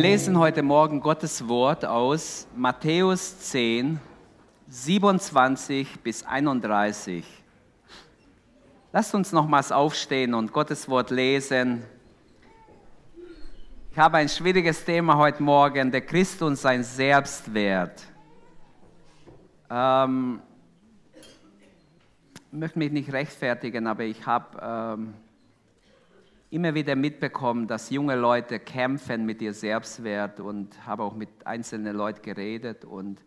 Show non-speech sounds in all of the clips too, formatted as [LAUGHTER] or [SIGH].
Wir lesen heute Morgen Gottes Wort aus Matthäus 10, 27 bis 31. Lasst uns nochmals aufstehen und Gottes Wort lesen. Ich habe ein schwieriges Thema heute Morgen, der Christ und sein Selbstwert. Ähm, ich möchte mich nicht rechtfertigen, aber ich habe ähm, immer wieder mitbekommen, dass junge Leute kämpfen mit ihr Selbstwert und habe auch mit einzelnen Leuten geredet und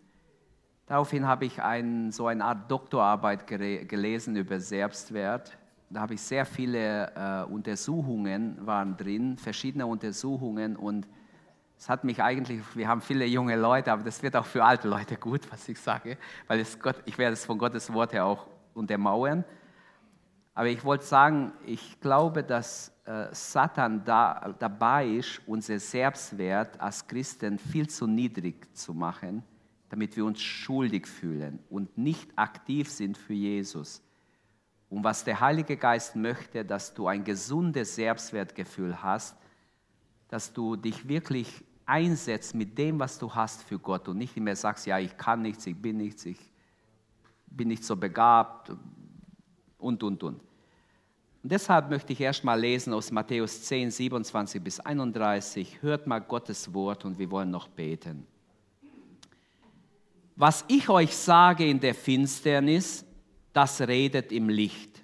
daraufhin habe ich ein, so eine Art Doktorarbeit gelesen über Selbstwert. Da habe ich sehr viele äh, Untersuchungen waren drin, verschiedene Untersuchungen und es hat mich eigentlich, wir haben viele junge Leute, aber das wird auch für alte Leute gut, was ich sage, weil es Gott, ich werde es von Gottes Wort her auch untermauern. Aber ich wollte sagen, ich glaube, dass Satan da, dabei ist, unser Selbstwert als Christen viel zu niedrig zu machen, damit wir uns schuldig fühlen und nicht aktiv sind für Jesus. Und was der Heilige Geist möchte, dass du ein gesundes Selbstwertgefühl hast, dass du dich wirklich einsetzt mit dem, was du hast für Gott und nicht immer sagst, ja, ich kann nichts, ich bin nichts, ich bin nicht so begabt und, und, und. Und deshalb möchte ich erstmal lesen aus Matthäus 10, 27 bis 31. Hört mal Gottes Wort und wir wollen noch beten. Was ich euch sage in der Finsternis, das redet im Licht.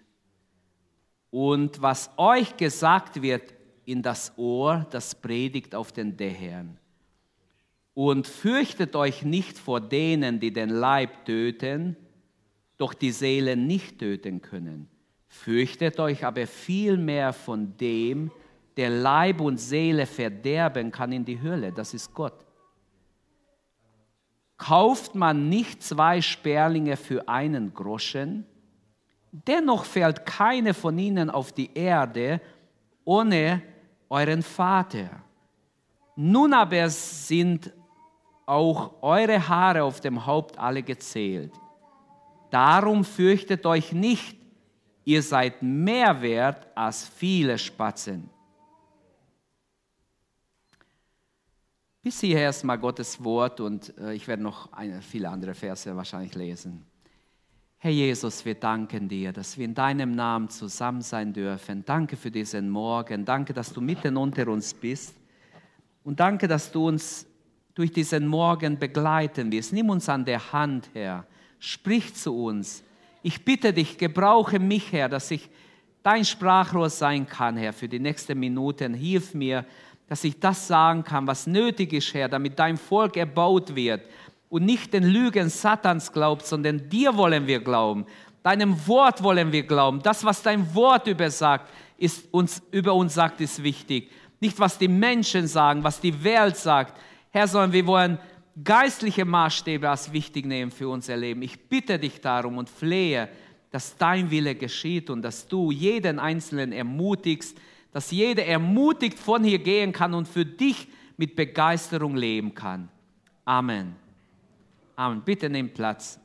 Und was euch gesagt wird in das Ohr, das predigt auf den Dächern. Und fürchtet euch nicht vor denen, die den Leib töten, doch die Seele nicht töten können Fürchtet euch aber vielmehr von dem, der Leib und Seele verderben kann in die Hölle, das ist Gott. Kauft man nicht zwei Sperlinge für einen Groschen, dennoch fällt keine von ihnen auf die Erde ohne euren Vater. Nun aber sind auch eure Haare auf dem Haupt alle gezählt. Darum fürchtet euch nicht, ihr seid mehr wert als viele Spatzen. Bis hierher erstmal Gottes Wort und äh, ich werde noch viele andere Verse wahrscheinlich lesen. Herr Jesus, wir danken dir, dass wir in deinem Namen zusammen sein dürfen. Danke für diesen Morgen. Danke, dass du mitten unter uns bist. Und danke, dass du uns durch diesen Morgen begleiten wirst. Nimm uns an der Hand, Herr. Sprich zu uns. Ich bitte dich, gebrauche mich, Herr, dass ich dein Sprachrohr sein kann, Herr, für die nächsten Minuten. Hilf mir, dass ich das sagen kann, was nötig ist, Herr, damit dein Volk erbaut wird und nicht den Lügen Satans glaubt, sondern dir wollen wir glauben. Deinem Wort wollen wir glauben. Das, was dein Wort über, sagt, ist uns, über uns sagt, ist wichtig. Nicht, was die Menschen sagen, was die Welt sagt. Herr, sondern wir wollen geistliche Maßstäbe als wichtig nehmen für unser Leben. Ich bitte dich darum und flehe, dass dein Wille geschieht und dass du jeden Einzelnen ermutigst, dass jeder ermutigt von hier gehen kann und für dich mit Begeisterung leben kann. Amen. Amen. Bitte nimm Platz.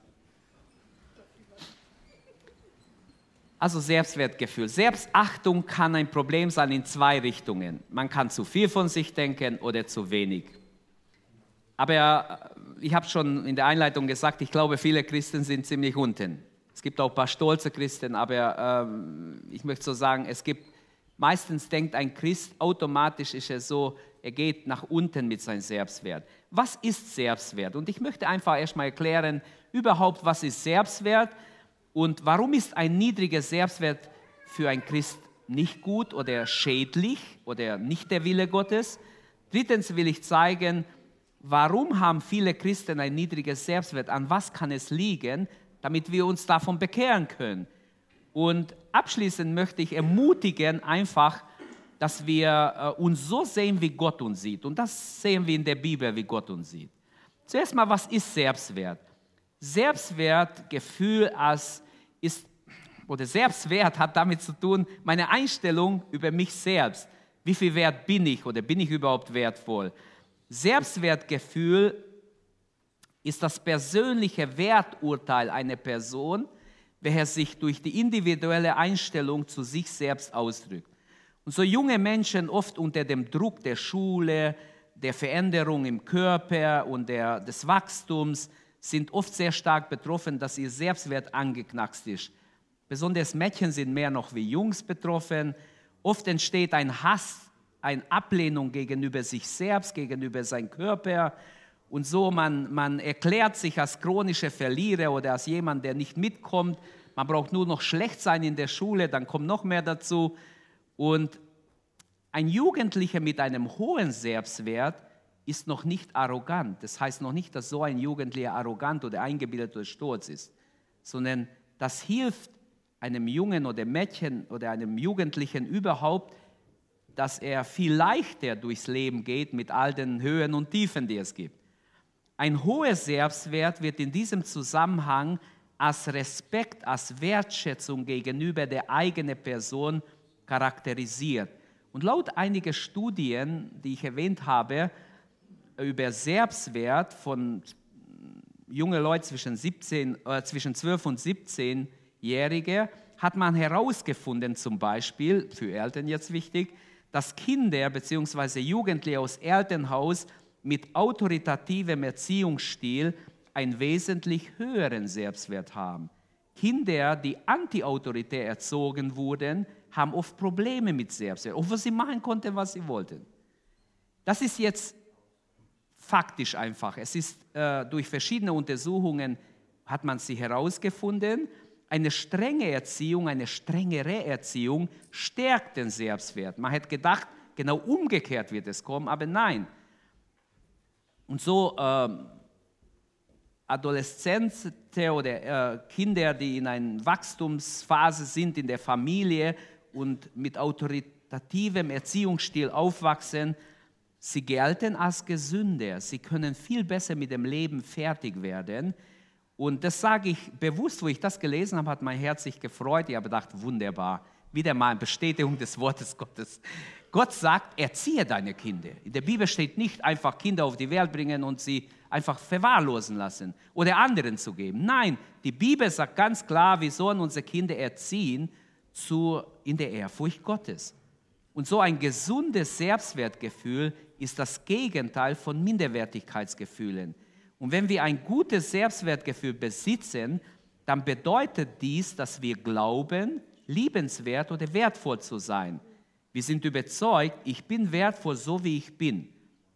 Also Selbstwertgefühl. Selbstachtung kann ein Problem sein in zwei Richtungen. Man kann zu viel von sich denken oder zu wenig. Aber äh, ich habe schon in der Einleitung gesagt, ich glaube, viele Christen sind ziemlich unten. Es gibt auch ein paar stolze Christen, aber ähm, ich möchte so sagen, es gibt, meistens denkt ein Christ, automatisch ist er so, er geht nach unten mit seinem Selbstwert. Was ist Selbstwert? Und ich möchte einfach erstmal erklären, überhaupt, was ist Selbstwert und warum ist ein niedriger Selbstwert für ein Christ nicht gut oder schädlich oder nicht der Wille Gottes. Drittens will ich zeigen, Warum haben viele Christen ein niedriges Selbstwert? An was kann es liegen, damit wir uns davon bekehren können? Und abschließend möchte ich ermutigen, einfach, dass wir äh, uns so sehen, wie Gott uns sieht. Und das sehen wir in der Bibel, wie Gott uns sieht. Zuerst mal, was ist Selbstwert? Selbstwertgefühl als ist, oder Selbstwert hat damit zu tun, meine Einstellung über mich selbst. Wie viel wert bin ich oder bin ich überhaupt wertvoll? Selbstwertgefühl ist das persönliche Werturteil einer Person, welcher sich durch die individuelle Einstellung zu sich selbst ausdrückt. Und so junge Menschen oft unter dem Druck der Schule, der Veränderung im Körper und der, des Wachstums sind oft sehr stark betroffen, dass ihr Selbstwert angeknackst ist. Besonders Mädchen sind mehr noch wie Jungs betroffen. Oft entsteht ein Hass, eine Ablehnung gegenüber sich selbst, gegenüber seinem Körper. Und so, man, man erklärt sich als chronischer Verlierer oder als jemand, der nicht mitkommt. Man braucht nur noch schlecht sein in der Schule, dann kommt noch mehr dazu. Und ein Jugendlicher mit einem hohen Selbstwert ist noch nicht arrogant. Das heißt noch nicht, dass so ein Jugendlicher arrogant oder eingebildet oder stolz ist, sondern das hilft einem Jungen oder Mädchen oder einem Jugendlichen überhaupt, dass er viel leichter durchs Leben geht mit all den Höhen und Tiefen, die es gibt. Ein hoher Selbstwert wird in diesem Zusammenhang als Respekt, als Wertschätzung gegenüber der eigenen Person charakterisiert. Und laut einiger Studien, die ich erwähnt habe, über Selbstwert von jungen Leuten zwischen, 17, äh, zwischen 12 und 17-Jährige, hat man herausgefunden, zum Beispiel, für Eltern jetzt wichtig, dass Kinder bzw. Jugendliche aus Elternhaus mit autoritativem Erziehungsstil einen wesentlich höheren Selbstwert haben. Kinder, die antiautoritär erzogen wurden, haben oft Probleme mit Selbstwert, obwohl sie machen konnten, was sie wollten. Das ist jetzt faktisch einfach. Es ist äh, durch verschiedene Untersuchungen hat man sie herausgefunden. Eine strenge Erziehung, eine strengere Erziehung stärkt den Selbstwert. Man hätte gedacht, genau umgekehrt wird es kommen, aber nein. Und so äh, Adoleszenzen oder äh, Kinder, die in einer Wachstumsphase sind in der Familie und mit autoritativem Erziehungsstil aufwachsen, sie gelten als gesünder. Sie können viel besser mit dem Leben fertig werden. Und das sage ich bewusst, wo ich das gelesen habe, hat mein Herz sich gefreut. Ich habe gedacht, wunderbar, wieder mal eine Bestätigung des Wortes Gottes. Gott sagt, erziehe deine Kinder. In der Bibel steht nicht einfach Kinder auf die Welt bringen und sie einfach verwahrlosen lassen oder anderen zu geben. Nein, die Bibel sagt ganz klar, wir sollen unsere Kinder erziehen zu, in der Ehrfurcht Gottes. Und so ein gesundes Selbstwertgefühl ist das Gegenteil von Minderwertigkeitsgefühlen. Und wenn wir ein gutes Selbstwertgefühl besitzen, dann bedeutet dies, dass wir glauben, liebenswert oder wertvoll zu sein. Wir sind überzeugt, ich bin wertvoll, so wie ich bin.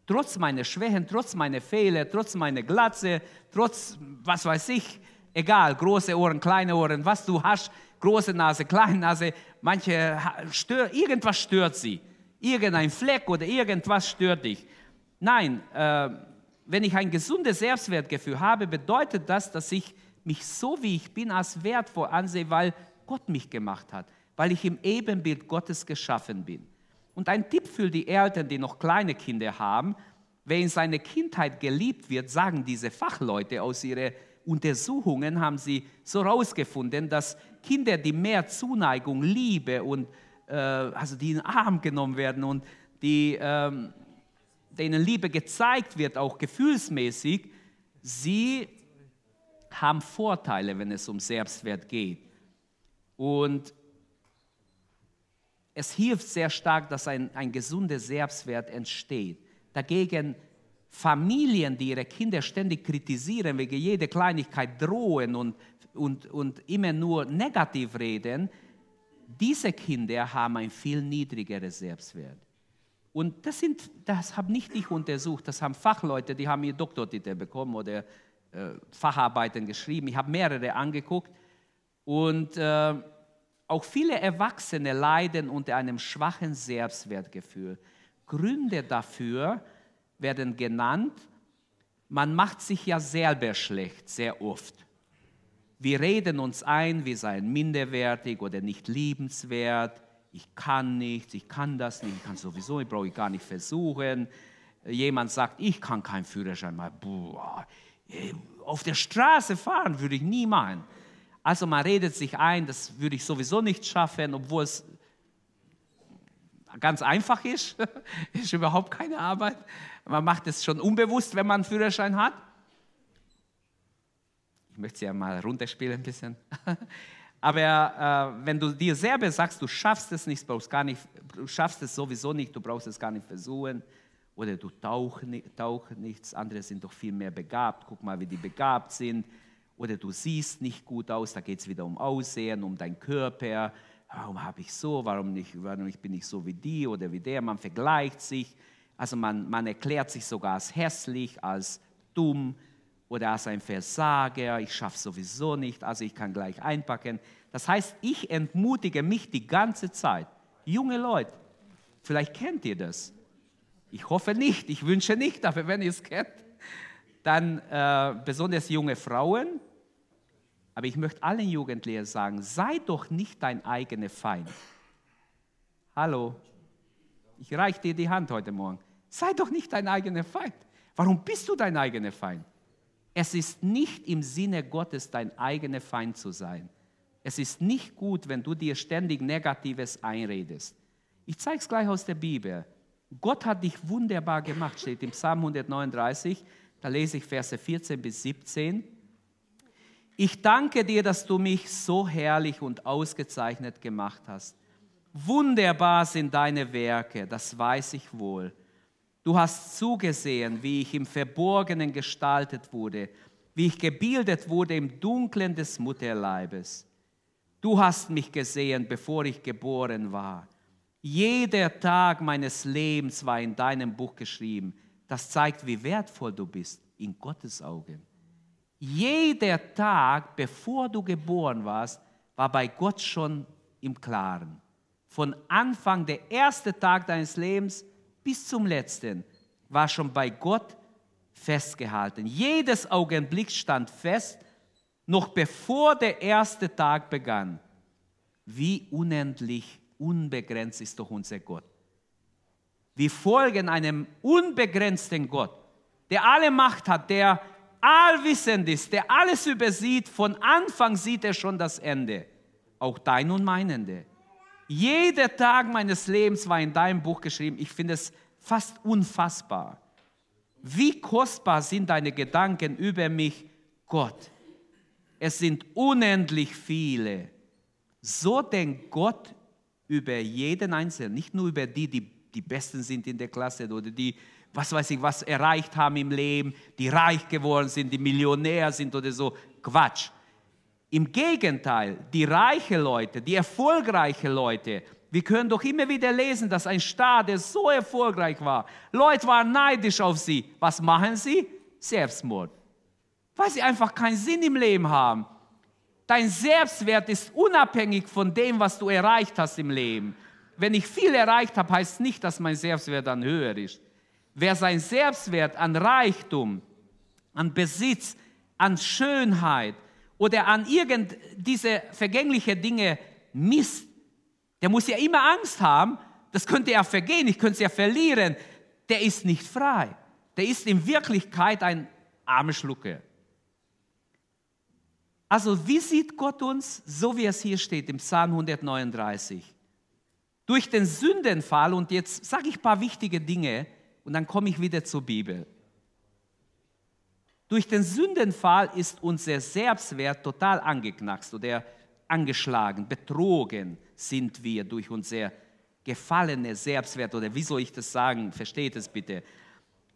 Trotz meiner Schwächen, trotz meiner Fehler, trotz meiner Glatze, trotz, was weiß ich, egal, große Ohren, kleine Ohren, was du hast, große Nase, kleine Nase, manche stört, irgendwas stört sie. Irgendein Fleck oder irgendwas stört dich. Nein, äh, wenn ich ein gesundes Selbstwertgefühl habe, bedeutet das, dass ich mich so wie ich bin als wertvoll ansehe, weil Gott mich gemacht hat weil ich im Ebenbild Gottes geschaffen bin. Und ein Tipp für die Eltern, die noch kleine Kinder haben, wer in seiner Kindheit geliebt wird, sagen diese Fachleute aus ihren Untersuchungen, haben sie so herausgefunden, dass Kinder, die mehr Zuneigung, Liebe und äh, also die in den Arm genommen werden und die, ähm, denen Liebe gezeigt wird, auch gefühlsmäßig, sie haben Vorteile, wenn es um Selbstwert geht. Und es hilft sehr stark, dass ein, ein gesunder Selbstwert entsteht. Dagegen Familien, die ihre Kinder ständig kritisieren, wegen jeder Kleinigkeit drohen und, und, und immer nur negativ reden, diese Kinder haben ein viel niedrigeres Selbstwert. Und das, sind, das habe nicht ich untersucht, das haben Fachleute, die haben ihr Doktortitel bekommen oder äh, Facharbeiten geschrieben. Ich habe mehrere angeguckt und äh, auch viele Erwachsene leiden unter einem schwachen Selbstwertgefühl. Gründe dafür werden genannt, man macht sich ja selber schlecht, sehr oft. Wir reden uns ein, wir seien minderwertig oder nicht liebenswert. Ich kann nichts, ich kann das nicht, ich kann sowieso, ich brauche gar nicht versuchen. Jemand sagt, ich kann keinen Führerschein machen. Auf der Straße fahren würde ich nie machen. Also man redet sich ein, das würde ich sowieso nicht schaffen, obwohl es ganz einfach ist, [LAUGHS] ist überhaupt keine Arbeit. Man macht es schon unbewusst, wenn man einen Führerschein hat. Ich möchte sie ja mal runterspielen ein bisschen. [LAUGHS] Aber äh, wenn du dir selber sagst, du schaffst es nicht, brauchst gar nicht, du schaffst es sowieso nicht, du brauchst es gar nicht versuchen oder du tauch, tauch nichts, andere sind doch viel mehr begabt, guck mal, wie die begabt sind, oder du siehst nicht gut aus, da geht es wieder um Aussehen, um deinen Körper, warum habe ich so, warum, nicht, warum bin ich so wie die oder wie der, man vergleicht sich, also man, man erklärt sich sogar als hässlich, als dumm oder als ein Versager, ich schaffe sowieso nicht, also ich kann gleich einpacken. Das heißt, ich entmutige mich die ganze Zeit. Junge Leute, vielleicht kennt ihr das. Ich hoffe nicht, ich wünsche nicht, aber wenn ihr es kennt, dann äh, besonders junge Frauen. Aber ich möchte allen Jugendlichen sagen, sei doch nicht dein eigener Feind. Hallo, ich reiche dir die Hand heute Morgen. Sei doch nicht dein eigener Feind. Warum bist du dein eigener Feind? Es ist nicht im Sinne Gottes, dein eigener Feind zu sein. Es ist nicht gut, wenn du dir ständig Negatives einredest. Ich zeige es gleich aus der Bibel. Gott hat dich wunderbar gemacht, steht im Psalm 139, da lese ich Verse 14 bis 17. Ich danke dir, dass du mich so herrlich und ausgezeichnet gemacht hast. Wunderbar sind deine Werke, das weiß ich wohl. Du hast zugesehen, wie ich im Verborgenen gestaltet wurde, wie ich gebildet wurde im Dunklen des Mutterleibes. Du hast mich gesehen, bevor ich geboren war. Jeder Tag meines Lebens war in deinem Buch geschrieben. Das zeigt, wie wertvoll du bist in Gottes Augen. Jeder Tag, bevor du geboren warst, war bei Gott schon im Klaren. Von Anfang, der erste Tag deines Lebens bis zum letzten, war schon bei Gott festgehalten. Jedes Augenblick stand fest, noch bevor der erste Tag begann. Wie unendlich unbegrenzt ist doch unser Gott. Wir folgen einem unbegrenzten Gott, der alle Macht hat, der allwissend ist, der alles übersieht. Von Anfang sieht er schon das Ende, auch dein und mein Ende. Jeder Tag meines Lebens war in deinem Buch geschrieben. Ich finde es fast unfassbar. Wie kostbar sind deine Gedanken über mich, Gott. Es sind unendlich viele. So denkt Gott über jeden Einzelnen, nicht nur über die, die die Besten sind in der Klasse oder die, was weiß ich, was erreicht haben im Leben, die reich geworden sind, die Millionär sind oder so. Quatsch. Im Gegenteil, die reichen Leute, die erfolgreichen Leute, wir können doch immer wieder lesen, dass ein Staat, der so erfolgreich war, Leute waren neidisch auf sie. Was machen sie? Selbstmord. Weil sie einfach keinen Sinn im Leben haben. Dein Selbstwert ist unabhängig von dem, was du erreicht hast im Leben. Wenn ich viel erreicht habe, heißt nicht, dass mein Selbstwert dann höher ist. Wer sein Selbstwert an Reichtum, an Besitz, an Schönheit oder an irgend diese vergängliche Dinge misst, der muss ja immer Angst haben, das könnte ja vergehen, ich könnte es ja verlieren. Der ist nicht frei. Der ist in Wirklichkeit ein armer Schlucke. Also wie sieht Gott uns, so wie es hier steht im Psalm 139? Durch den Sündenfall, und jetzt sage ich ein paar wichtige Dinge und dann komme ich wieder zur Bibel. Durch den Sündenfall ist unser Selbstwert total angeknackst oder angeschlagen, betrogen sind wir durch unser gefallene Selbstwert oder wie soll ich das sagen? Versteht es bitte.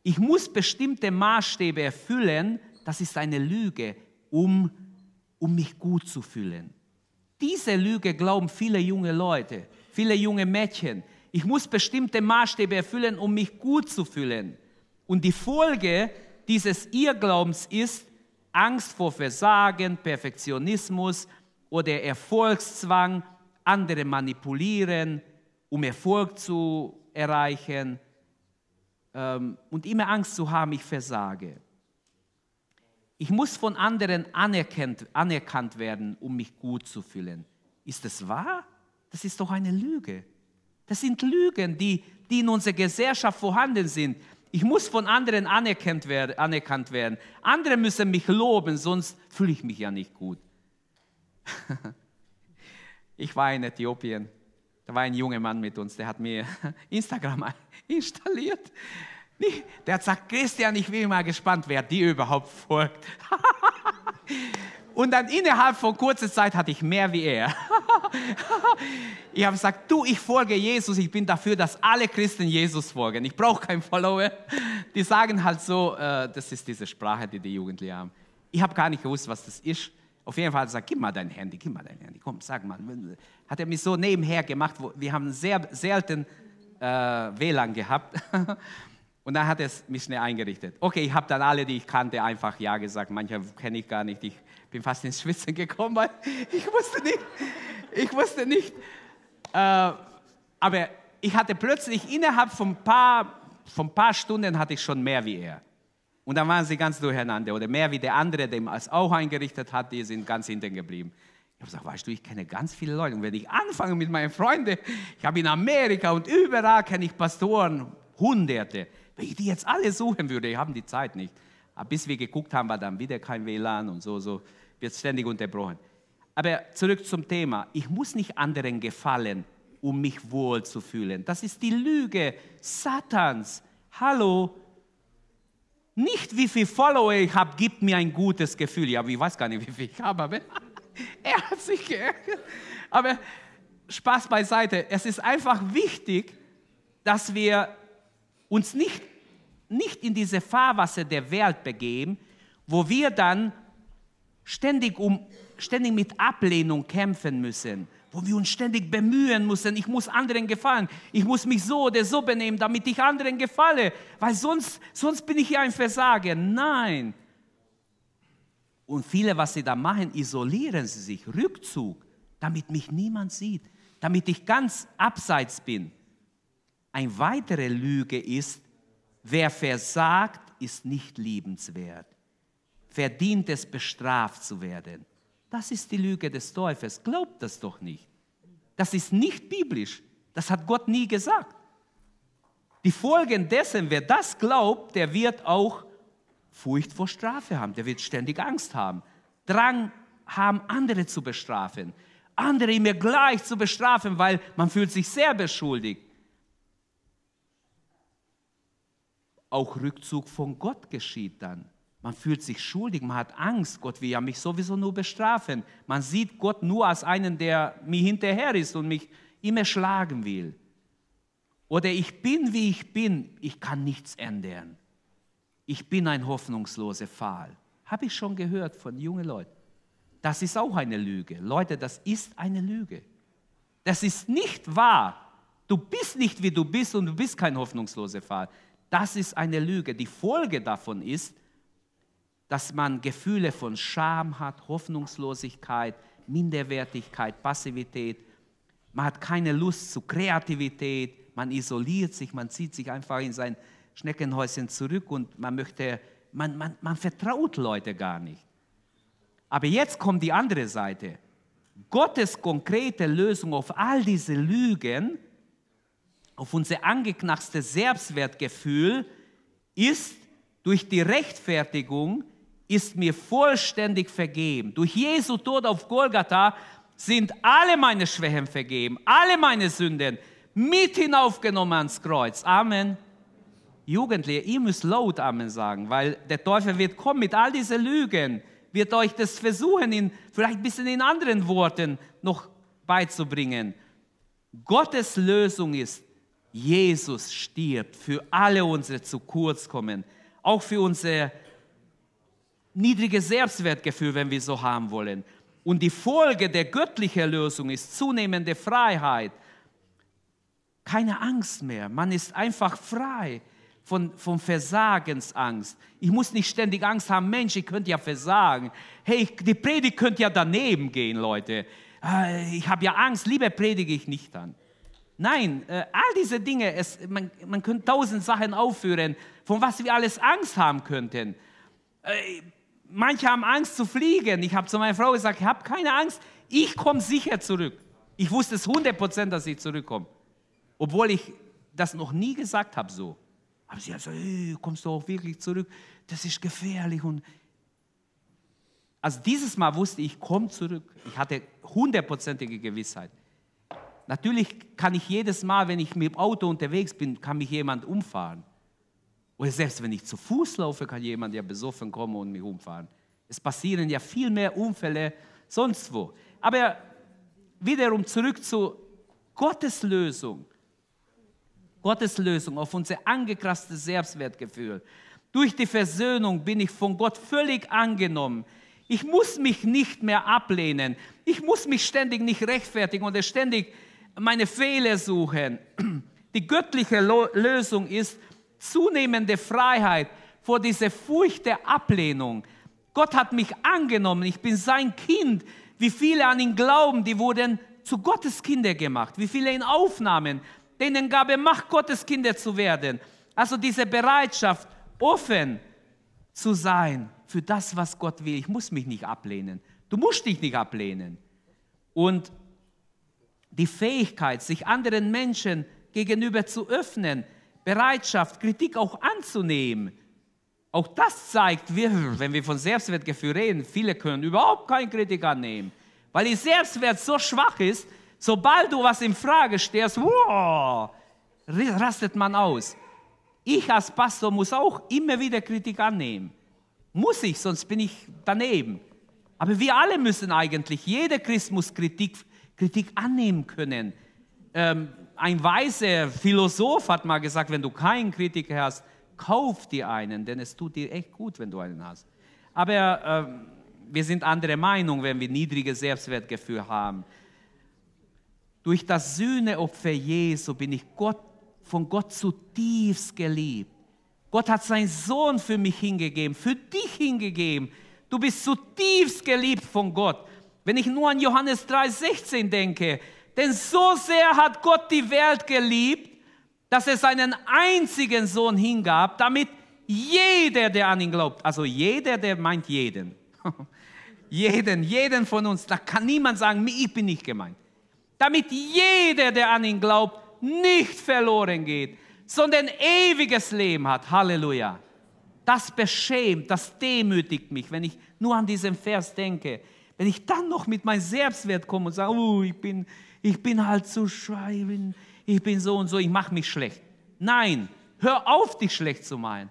Ich muss bestimmte Maßstäbe erfüllen, das ist eine Lüge, um um mich gut zu fühlen. Diese Lüge glauben viele junge Leute, viele junge Mädchen. Ich muss bestimmte Maßstäbe erfüllen, um mich gut zu fühlen. Und die Folge dieses Irrglaubens ist Angst vor Versagen, Perfektionismus oder Erfolgszwang, andere manipulieren, um Erfolg zu erreichen ähm, und immer Angst zu haben, ich versage. Ich muss von anderen anerkannt, anerkannt werden, um mich gut zu fühlen. Ist das wahr? Das ist doch eine Lüge. Das sind Lügen, die, die in unserer Gesellschaft vorhanden sind. Ich muss von anderen anerkannt werden. Andere müssen mich loben, sonst fühle ich mich ja nicht gut. [LAUGHS] ich war in Äthiopien. Da war ein junger Mann mit uns, der hat mir [LAUGHS] Instagram [LAUGHS] installiert. Der hat gesagt, Christian, ich bin mal gespannt, wer dir überhaupt folgt. Und dann innerhalb von kurzer Zeit hatte ich mehr wie er. [LAUGHS] ich habe gesagt, du, ich folge Jesus, ich bin dafür, dass alle Christen Jesus folgen. Ich brauche keinen Follower. Die sagen halt so, äh, das ist diese Sprache, die die Jugendlichen haben. Ich habe gar nicht gewusst, was das ist. Auf jeden Fall hat er gesagt, gib mal dein Handy, gib mal dein Handy, komm, sag mal. Hat er mich so nebenher gemacht, wir haben sehr selten äh, WLAN gehabt. [LAUGHS] Und dann hat er mich schnell eingerichtet. Okay, ich habe dann alle, die ich kannte, einfach Ja gesagt. Manche kenne ich gar nicht. Ich bin fast ins Schwitzen gekommen, weil [LAUGHS] ich wusste nicht, ich wusste nicht. Äh, aber ich hatte plötzlich innerhalb von paar, von paar Stunden hatte ich schon mehr wie er. Und dann waren sie ganz durcheinander. Oder mehr wie der andere, der es auch eingerichtet hat, die sind ganz hinten geblieben. Ich habe gesagt, weißt du, ich kenne ganz viele Leute. Und wenn ich anfange mit meinen Freunden, ich habe in Amerika und überall kenne ich Pastoren, Hunderte. Wenn ich die jetzt alle suchen würde, wir haben die Zeit nicht. Aber bis wir geguckt haben, war dann wieder kein WLAN und so, so wird ständig unterbrochen. Aber zurück zum Thema. Ich muss nicht anderen gefallen, um mich wohl zu fühlen. Das ist die Lüge Satans. Hallo, nicht wie viele Follower ich habe, gibt mir ein gutes Gefühl. Ja, ich weiß gar nicht, wie viel ich habe, aber [LAUGHS] er hat sich geärgert. Aber Spaß beiseite. Es ist einfach wichtig, dass wir uns nicht, nicht in diese Fahrwasser der Welt begeben, wo wir dann ständig, um, ständig mit Ablehnung kämpfen müssen wo wir uns ständig bemühen müssen, ich muss anderen gefallen, ich muss mich so oder so benehmen, damit ich anderen gefalle, weil sonst, sonst bin ich ja ein Versager. Nein. Und viele, was sie da machen, isolieren sie sich, Rückzug, damit mich niemand sieht, damit ich ganz abseits bin. Eine weitere Lüge ist, wer versagt, ist nicht liebenswert, verdient es, bestraft zu werden. Das ist die Lüge des Teufels. Glaubt das doch nicht. Das ist nicht biblisch. Das hat Gott nie gesagt. Die Folgen dessen, wer das glaubt, der wird auch Furcht vor Strafe haben. Der wird ständig Angst haben. Drang haben, andere zu bestrafen. Andere immer gleich zu bestrafen, weil man fühlt sich sehr beschuldigt. Auch Rückzug von Gott geschieht dann. Man fühlt sich schuldig, man hat Angst, Gott will ja mich sowieso nur bestrafen. Man sieht Gott nur als einen, der mir hinterher ist und mich immer schlagen will. Oder ich bin, wie ich bin, ich kann nichts ändern. Ich bin ein hoffnungsloser Fall. Habe ich schon gehört von jungen Leuten. Das ist auch eine Lüge. Leute, das ist eine Lüge. Das ist nicht wahr. Du bist nicht, wie du bist und du bist kein hoffnungsloser Fall. Das ist eine Lüge. Die Folge davon ist, dass man Gefühle von Scham hat, Hoffnungslosigkeit, Minderwertigkeit, Passivität. Man hat keine Lust zu Kreativität, man isoliert sich, man zieht sich einfach in sein Schneckenhäuschen zurück und man möchte, man, man, man vertraut Leute gar nicht. Aber jetzt kommt die andere Seite. Gottes konkrete Lösung auf all diese Lügen, auf unser angeknackstes Selbstwertgefühl, ist durch die Rechtfertigung ist mir vollständig vergeben. Durch Jesu Tod auf Golgatha sind alle meine Schwächen vergeben, alle meine Sünden mit hinaufgenommen ans Kreuz. Amen. Jugendliche, ihr müsst laut Amen sagen, weil der Teufel wird kommen mit all diesen Lügen, wird euch das versuchen, in, vielleicht ein bisschen in anderen Worten noch beizubringen. Gottes Lösung ist, Jesus stirbt für alle unsere zu kurz kommen, auch für unsere niedriges Selbstwertgefühl, wenn wir so haben wollen. Und die Folge der göttlichen Lösung ist zunehmende Freiheit. Keine Angst mehr. Man ist einfach frei von, von Versagensangst. Ich muss nicht ständig Angst haben, Mensch, ich könnte ja versagen. Hey, die Predigt könnte ja daneben gehen, Leute. Äh, ich habe ja Angst, lieber predige ich nicht dann. Nein, äh, all diese Dinge, es, man, man könnte tausend Sachen aufführen, von was wir alles Angst haben könnten. Äh, manche haben Angst zu fliegen. Ich habe zu meiner Frau gesagt, ich habe keine Angst, ich komme sicher zurück. Ich wusste es 100% dass ich zurückkomme. Obwohl ich das noch nie gesagt habe so. Aber sie hat gesagt, hey, kommst du auch wirklich zurück? Das ist gefährlich. Und also dieses Mal wusste ich, ich komme zurück. Ich hatte hundertprozentige Gewissheit. Natürlich kann ich jedes Mal, wenn ich mit dem Auto unterwegs bin, kann mich jemand umfahren. Oder selbst wenn ich zu Fuß laufe, kann jemand ja besoffen kommen und mich umfahren. Es passieren ja viel mehr Unfälle sonst wo. Aber wiederum zurück zu Gottes Lösung. Gottes Lösung auf unser angekrasstes Selbstwertgefühl. Durch die Versöhnung bin ich von Gott völlig angenommen. Ich muss mich nicht mehr ablehnen. Ich muss mich ständig nicht rechtfertigen oder ständig meine Fehler suchen. Die göttliche Lösung ist zunehmende Freiheit vor dieser Furcht der Ablehnung. Gott hat mich angenommen, ich bin sein Kind. Wie viele an ihn glauben, die wurden zu Gottes Kinder gemacht. Wie viele ihn aufnahmen, denen gab er Macht, Gottes Kinder zu werden. Also diese Bereitschaft, offen zu sein für das, was Gott will. Ich muss mich nicht ablehnen. Du musst dich nicht ablehnen. Und die Fähigkeit, sich anderen Menschen gegenüber zu öffnen, Bereitschaft, Kritik auch anzunehmen. Auch das zeigt, wenn wir von Selbstwertgefühl reden, viele können überhaupt keine Kritik annehmen, weil ihr Selbstwert so schwach ist, sobald du was in Frage stellst, wow, rastet man aus. Ich als Pastor muss auch immer wieder Kritik annehmen. Muss ich, sonst bin ich daneben. Aber wir alle müssen eigentlich, jeder Christ muss Kritik, Kritik annehmen können. Ähm, ein weiser Philosoph hat mal gesagt, wenn du keinen Kritiker hast, kauf dir einen, denn es tut dir echt gut, wenn du einen hast. Aber ähm, wir sind andere Meinung, wenn wir niedriges Selbstwertgefühl haben. Durch das Sühneopfer Jesu bin ich Gott von Gott zutiefst geliebt. Gott hat seinen Sohn für mich hingegeben, für dich hingegeben. Du bist zutiefst geliebt von Gott. Wenn ich nur an Johannes 3,16 denke, denn so sehr hat Gott die Welt geliebt, dass er seinen einzigen Sohn hingab, damit jeder, der an ihn glaubt, also jeder, der meint jeden, [LAUGHS] jeden, jeden von uns, da kann niemand sagen, ich bin nicht gemeint, damit jeder, der an ihn glaubt, nicht verloren geht, sondern ewiges Leben hat. Halleluja. Das beschämt, das demütigt mich, wenn ich nur an diesen Vers denke. Wenn ich dann noch mit meinem Selbstwert komme und sage, oh, ich bin, ich bin halt so schreiben, ich bin so und so, ich mache mich schlecht. Nein, hör auf, dich schlecht zu meinen.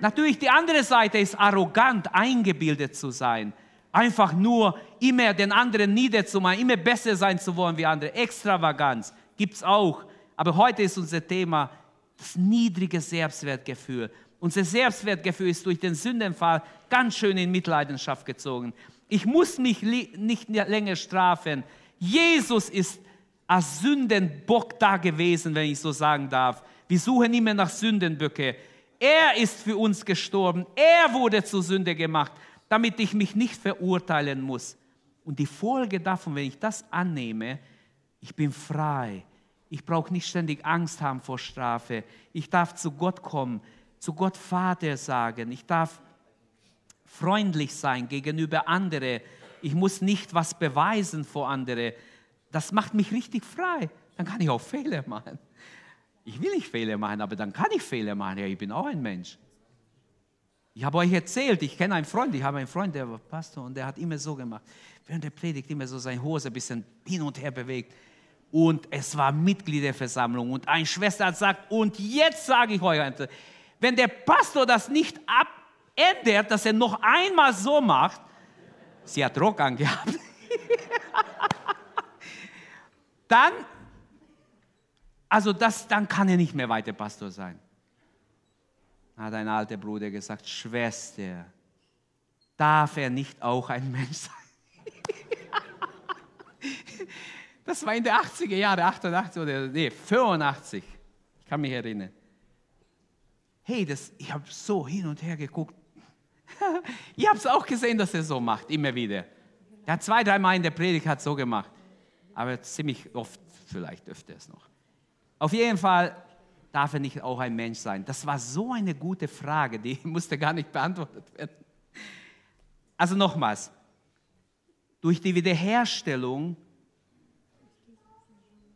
Natürlich, die andere Seite ist arrogant, eingebildet zu sein. Einfach nur immer den anderen niederzumachen, immer besser sein zu wollen wie andere. Extravaganz gibt es auch. Aber heute ist unser Thema das niedrige Selbstwertgefühl. Unser Selbstwertgefühl ist durch den Sündenfall ganz schön in Mitleidenschaft gezogen. Ich muss mich nicht länger strafen. Jesus ist als Sündenbock da gewesen, wenn ich so sagen darf. Wir suchen immer nach Sündenböcke. Er ist für uns gestorben. Er wurde zur Sünde gemacht, damit ich mich nicht verurteilen muss. Und die Folge davon, wenn ich das annehme, ich bin frei. Ich brauche nicht ständig Angst haben vor Strafe. Ich darf zu Gott kommen, zu Gott Vater sagen. Ich darf freundlich sein gegenüber anderen. Ich muss nicht was beweisen vor anderen. Das macht mich richtig frei. Dann kann ich auch Fehler machen. Ich will nicht Fehler machen, aber dann kann ich Fehler machen. Ja, ich bin auch ein Mensch. Ich habe euch erzählt, ich kenne einen Freund, ich habe einen Freund, der war Pastor und der hat immer so gemacht. Während der Predigt immer so seine Hose ein bisschen hin und her bewegt. Und es war Mitgliederversammlung und eine Schwester hat gesagt, und jetzt sage ich euch, wenn der Pastor das nicht abändert, dass er noch einmal so macht, sie hat Rock angehabt, [LAUGHS] dann, also das, dann kann er nicht mehr weiter Pastor sein. Hat ein alter Bruder gesagt, Schwester, darf er nicht auch ein Mensch sein? [LAUGHS] das war in den 80er Jahren, 88 oder nee, 85. Ich kann mich erinnern. Hey, das, ich habe so hin und her geguckt. [LAUGHS] ich habe es auch gesehen, dass er so macht, immer wieder. Er hat zwei, dreimal in der Predigt hat so gemacht aber ziemlich oft vielleicht öfters noch. Auf jeden Fall darf er nicht auch ein Mensch sein. Das war so eine gute Frage, die [LAUGHS] musste gar nicht beantwortet werden. Also nochmals, durch die Wiederherstellung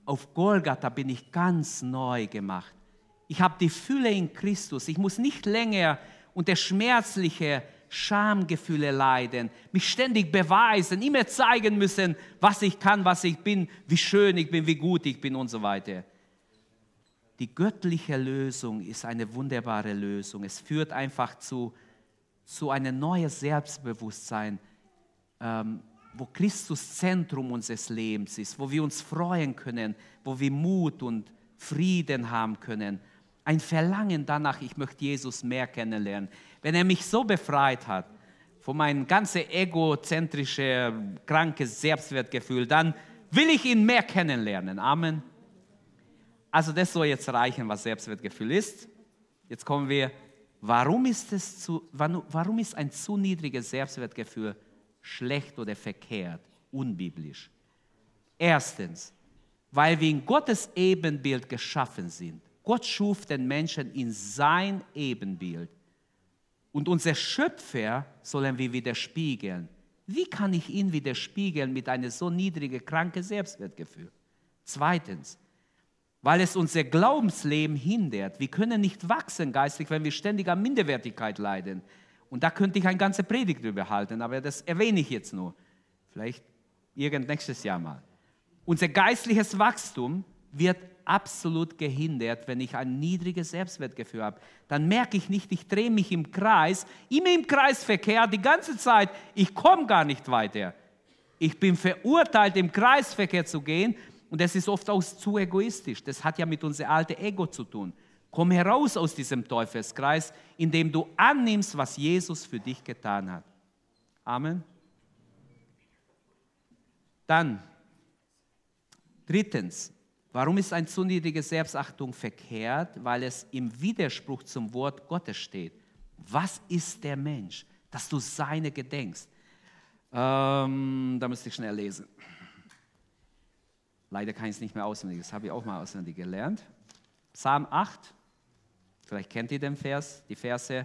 auf Golgatha bin ich ganz neu gemacht. Ich habe die Fülle in Christus. Ich muss nicht länger unter schmerzliche Schamgefühle leiden, mich ständig beweisen, immer zeigen müssen, was ich kann, was ich bin, wie schön ich bin, wie gut ich bin und so weiter. Die göttliche Lösung ist eine wunderbare Lösung. Es führt einfach zu, zu einem neuen Selbstbewusstsein. Ähm, wo Christus Zentrum unseres Lebens ist, wo wir uns freuen können, wo wir Mut und Frieden haben können. Ein Verlangen danach, ich möchte Jesus mehr kennenlernen. Wenn er mich so befreit hat von meinem ganzen egozentrischen, krankes Selbstwertgefühl, dann will ich ihn mehr kennenlernen. Amen. Also das soll jetzt reichen, was Selbstwertgefühl ist. Jetzt kommen wir, warum ist, es zu, warum ist ein zu niedriges Selbstwertgefühl schlecht oder verkehrt, unbiblisch? Erstens, weil wir in Gottes Ebenbild geschaffen sind. Gott schuf den Menschen in sein Ebenbild. Und unser Schöpfer sollen wir widerspiegeln. Wie kann ich ihn widerspiegeln mit einem so niedrigen, kranken Selbstwertgefühl? Zweitens, weil es unser Glaubensleben hindert. Wir können nicht wachsen geistig, wenn wir ständig an Minderwertigkeit leiden. Und da könnte ich eine ganze Predigt drüber halten, aber das erwähne ich jetzt nur. Vielleicht irgend nächstes Jahr mal. Unser geistliches Wachstum wird absolut gehindert, wenn ich ein niedriges Selbstwertgefühl habe. Dann merke ich nicht, ich drehe mich im Kreis, immer im Kreisverkehr die ganze Zeit. Ich komme gar nicht weiter. Ich bin verurteilt, im Kreisverkehr zu gehen und das ist oft auch zu egoistisch. Das hat ja mit unserem alten Ego zu tun. Komm heraus aus diesem Teufelskreis, indem du annimmst, was Jesus für dich getan hat. Amen. Dann, drittens, warum ist eine zu niedrige Selbstachtung verkehrt? Weil es im Widerspruch zum Wort Gottes steht. Was ist der Mensch, dass du seine gedenkst? Ähm, da müsste ich schnell lesen. Leider kann ich es nicht mehr auswendig, das habe ich auch mal auswendig gelernt. Psalm 8, vielleicht kennt ihr den Vers, die Verse.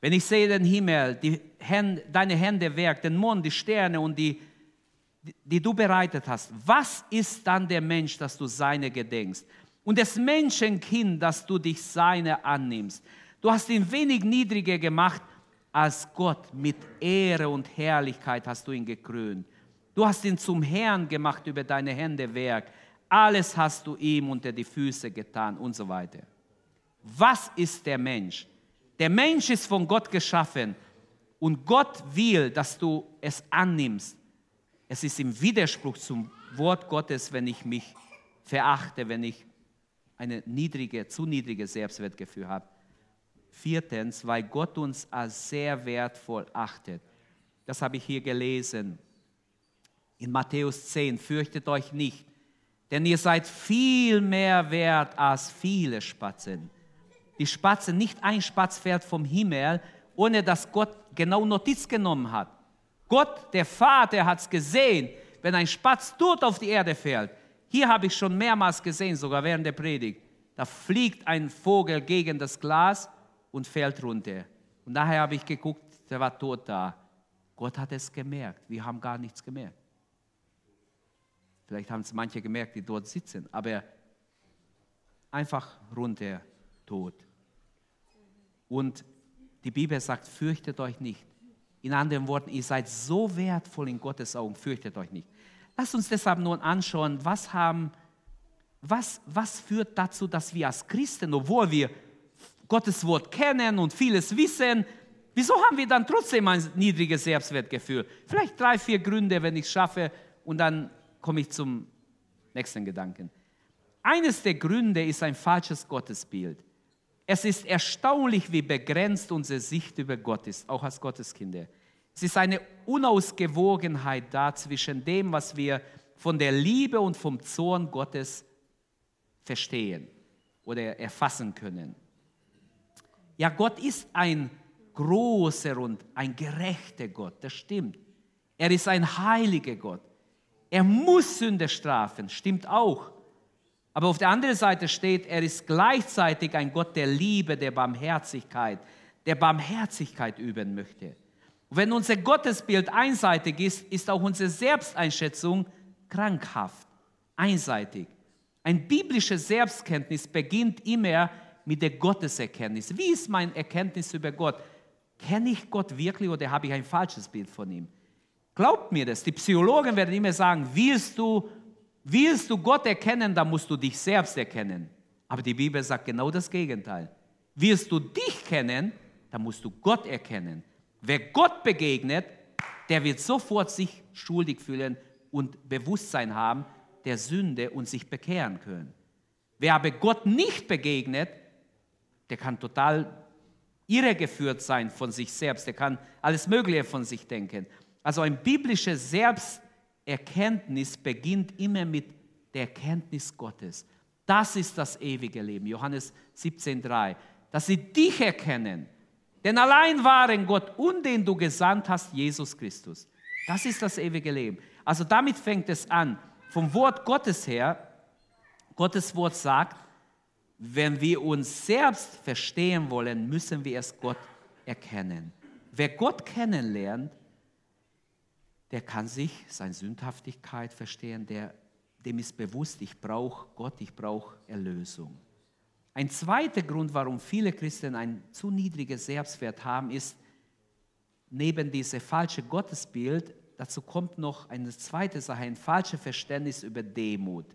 Wenn ich sehe den Himmel, Hände, deine Hände Werk, den Mond, die Sterne und die, die, du bereitet hast, was ist dann der Mensch, dass du seine gedenkst? Und das Menschenkind, dass du dich seine annimmst. Du hast ihn wenig niedriger gemacht als Gott. Mit Ehre und Herrlichkeit hast du ihn gekrönt. Du hast ihn zum Herrn gemacht über deine Hände Werk. Alles hast du ihm unter die Füße getan und so weiter. Was ist der Mensch? Der Mensch ist von Gott geschaffen und Gott will, dass du es annimmst. Es ist im Widerspruch zum Wort Gottes, wenn ich mich verachte, wenn ich eine niedrige, zu niedrige Selbstwertgefühl habe. Viertens, weil Gott uns als sehr wertvoll achtet. Das habe ich hier gelesen in Matthäus 10, fürchtet euch nicht, denn ihr seid viel mehr wert als viele Spatzen. Die Spatzen, nicht ein Spatz fährt vom Himmel, ohne dass Gott genau Notiz genommen hat. Gott, der Vater, hat es gesehen, wenn ein Spatz tot auf die Erde fällt. Hier habe ich schon mehrmals gesehen, sogar während der Predigt. Da fliegt ein Vogel gegen das Glas und fällt runter. Und daher habe ich geguckt, der war tot da. Gott hat es gemerkt. Wir haben gar nichts gemerkt. Vielleicht haben es manche gemerkt, die dort sitzen, aber einfach runter tot. Und die Bibel sagt, fürchtet euch nicht. In anderen Worten, ihr seid so wertvoll in Gottes Augen, fürchtet euch nicht. Lasst uns deshalb nun anschauen, was, haben, was, was führt dazu, dass wir als Christen, obwohl wir Gottes Wort kennen und vieles wissen, wieso haben wir dann trotzdem ein niedriges Selbstwertgefühl? Vielleicht drei, vier Gründe, wenn ich es schaffe, und dann komme ich zum nächsten Gedanken. Eines der Gründe ist ein falsches Gottesbild. Es ist erstaunlich, wie begrenzt unsere Sicht über Gott ist, auch als Gotteskinder. Es ist eine Unausgewogenheit da zwischen dem, was wir von der Liebe und vom Zorn Gottes verstehen oder erfassen können. Ja, Gott ist ein großer und ein gerechter Gott, das stimmt. Er ist ein heiliger Gott. Er muss Sünde strafen, stimmt auch. Aber auf der anderen Seite steht, er ist gleichzeitig ein Gott der Liebe, der Barmherzigkeit, der Barmherzigkeit üben möchte. Und wenn unser Gottesbild einseitig ist, ist auch unsere Selbsteinschätzung krankhaft, einseitig. Ein biblische Selbstkenntnis beginnt immer mit der Gotteserkenntnis. Wie ist mein Erkenntnis über Gott? Kenne ich Gott wirklich oder habe ich ein falsches Bild von ihm? Glaubt mir das. Die Psychologen werden immer sagen, willst du, willst du Gott erkennen, dann musst du dich selbst erkennen. Aber die Bibel sagt genau das Gegenteil. Willst du dich kennen, dann musst du Gott erkennen. Wer Gott begegnet, der wird sofort sich schuldig fühlen und Bewusstsein haben der Sünde und sich bekehren können. Wer aber Gott nicht begegnet, der kann total irregeführt sein von sich selbst, der kann alles Mögliche von sich denken. Also ein biblisches Selbsterkenntnis beginnt immer mit der Erkenntnis Gottes. Das ist das ewige Leben. Johannes 17,3. Dass sie dich erkennen, den allein wahren Gott und den du gesandt hast, Jesus Christus. Das ist das ewige Leben. Also damit fängt es an. Vom Wort Gottes her, Gottes Wort sagt, wenn wir uns selbst verstehen wollen, müssen wir erst Gott erkennen. Wer Gott kennenlernt, der kann sich seine Sündhaftigkeit verstehen, der, dem ist bewusst, ich brauche Gott, ich brauche Erlösung. Ein zweiter Grund, warum viele Christen ein zu niedriges Selbstwert haben, ist, neben diesem falschen Gottesbild, dazu kommt noch eine zweite Sache, ein falsches Verständnis über Demut.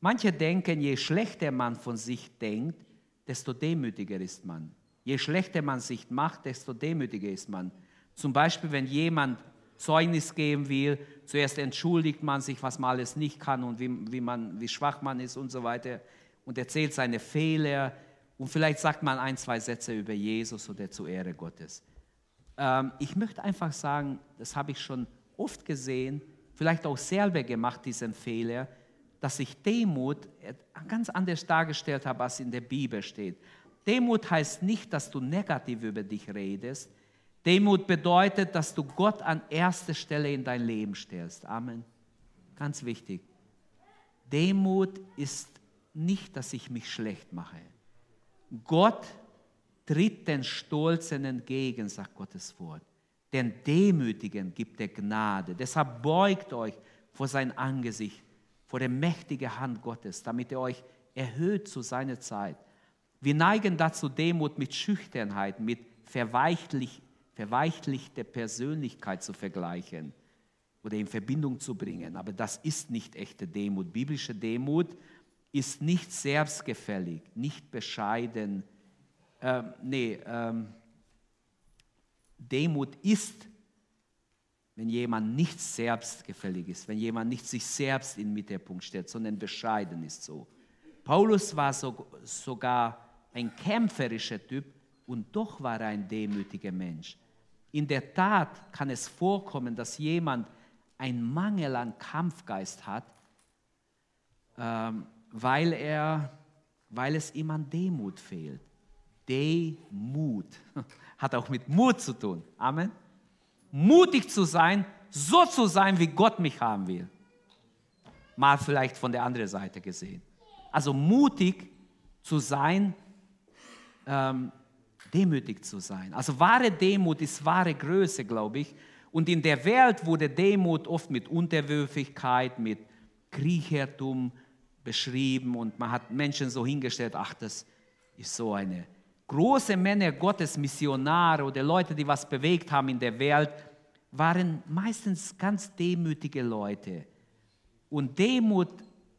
Manche denken, je schlechter man von sich denkt, desto demütiger ist man. Je schlechter man sich macht, desto demütiger ist man. Zum Beispiel, wenn jemand Zeugnis geben will, zuerst entschuldigt man sich, was man alles nicht kann und wie, wie, man, wie schwach man ist und so weiter und erzählt seine Fehler und vielleicht sagt man ein, zwei Sätze über Jesus oder zur Ehre Gottes. Ähm, ich möchte einfach sagen, das habe ich schon oft gesehen, vielleicht auch selber gemacht, diesen Fehler, dass ich Demut ganz anders dargestellt habe, als in der Bibel steht. Demut heißt nicht, dass du negativ über dich redest. Demut bedeutet, dass du Gott an erste Stelle in dein Leben stellst. Amen. Ganz wichtig. Demut ist nicht, dass ich mich schlecht mache. Gott tritt den Stolzen entgegen, sagt Gottes Wort. Den Demütigen gibt er Gnade. Deshalb beugt euch vor sein Angesicht vor der mächtigen Hand Gottes, damit er euch erhöht zu seiner Zeit. Wir neigen dazu, Demut mit Schüchternheit, mit verweichlich, verweichlichter Persönlichkeit zu vergleichen oder in Verbindung zu bringen. Aber das ist nicht echte Demut. Biblische Demut ist nicht selbstgefällig, nicht bescheiden. Ähm, nee, ähm, Demut ist wenn jemand nicht selbstgefällig ist, wenn jemand nicht sich selbst in den Mittelpunkt stellt, sondern bescheiden ist so. Paulus war so, sogar ein kämpferischer Typ und doch war er ein demütiger Mensch. In der Tat kann es vorkommen, dass jemand einen Mangel an Kampfgeist hat, ähm, weil, er, weil es ihm an Demut fehlt. Demut [LAUGHS] hat auch mit Mut zu tun. Amen mutig zu sein, so zu sein, wie Gott mich haben will. Mal vielleicht von der anderen Seite gesehen. Also mutig zu sein, ähm, demütig zu sein. Also wahre Demut ist wahre Größe, glaube ich. Und in der Welt wurde Demut oft mit Unterwürfigkeit, mit Kriechertum beschrieben und man hat Menschen so hingestellt, ach, das ist so eine große Männer Gottes, Missionare oder Leute, die was bewegt haben in der Welt, waren meistens ganz demütige Leute. Und Demut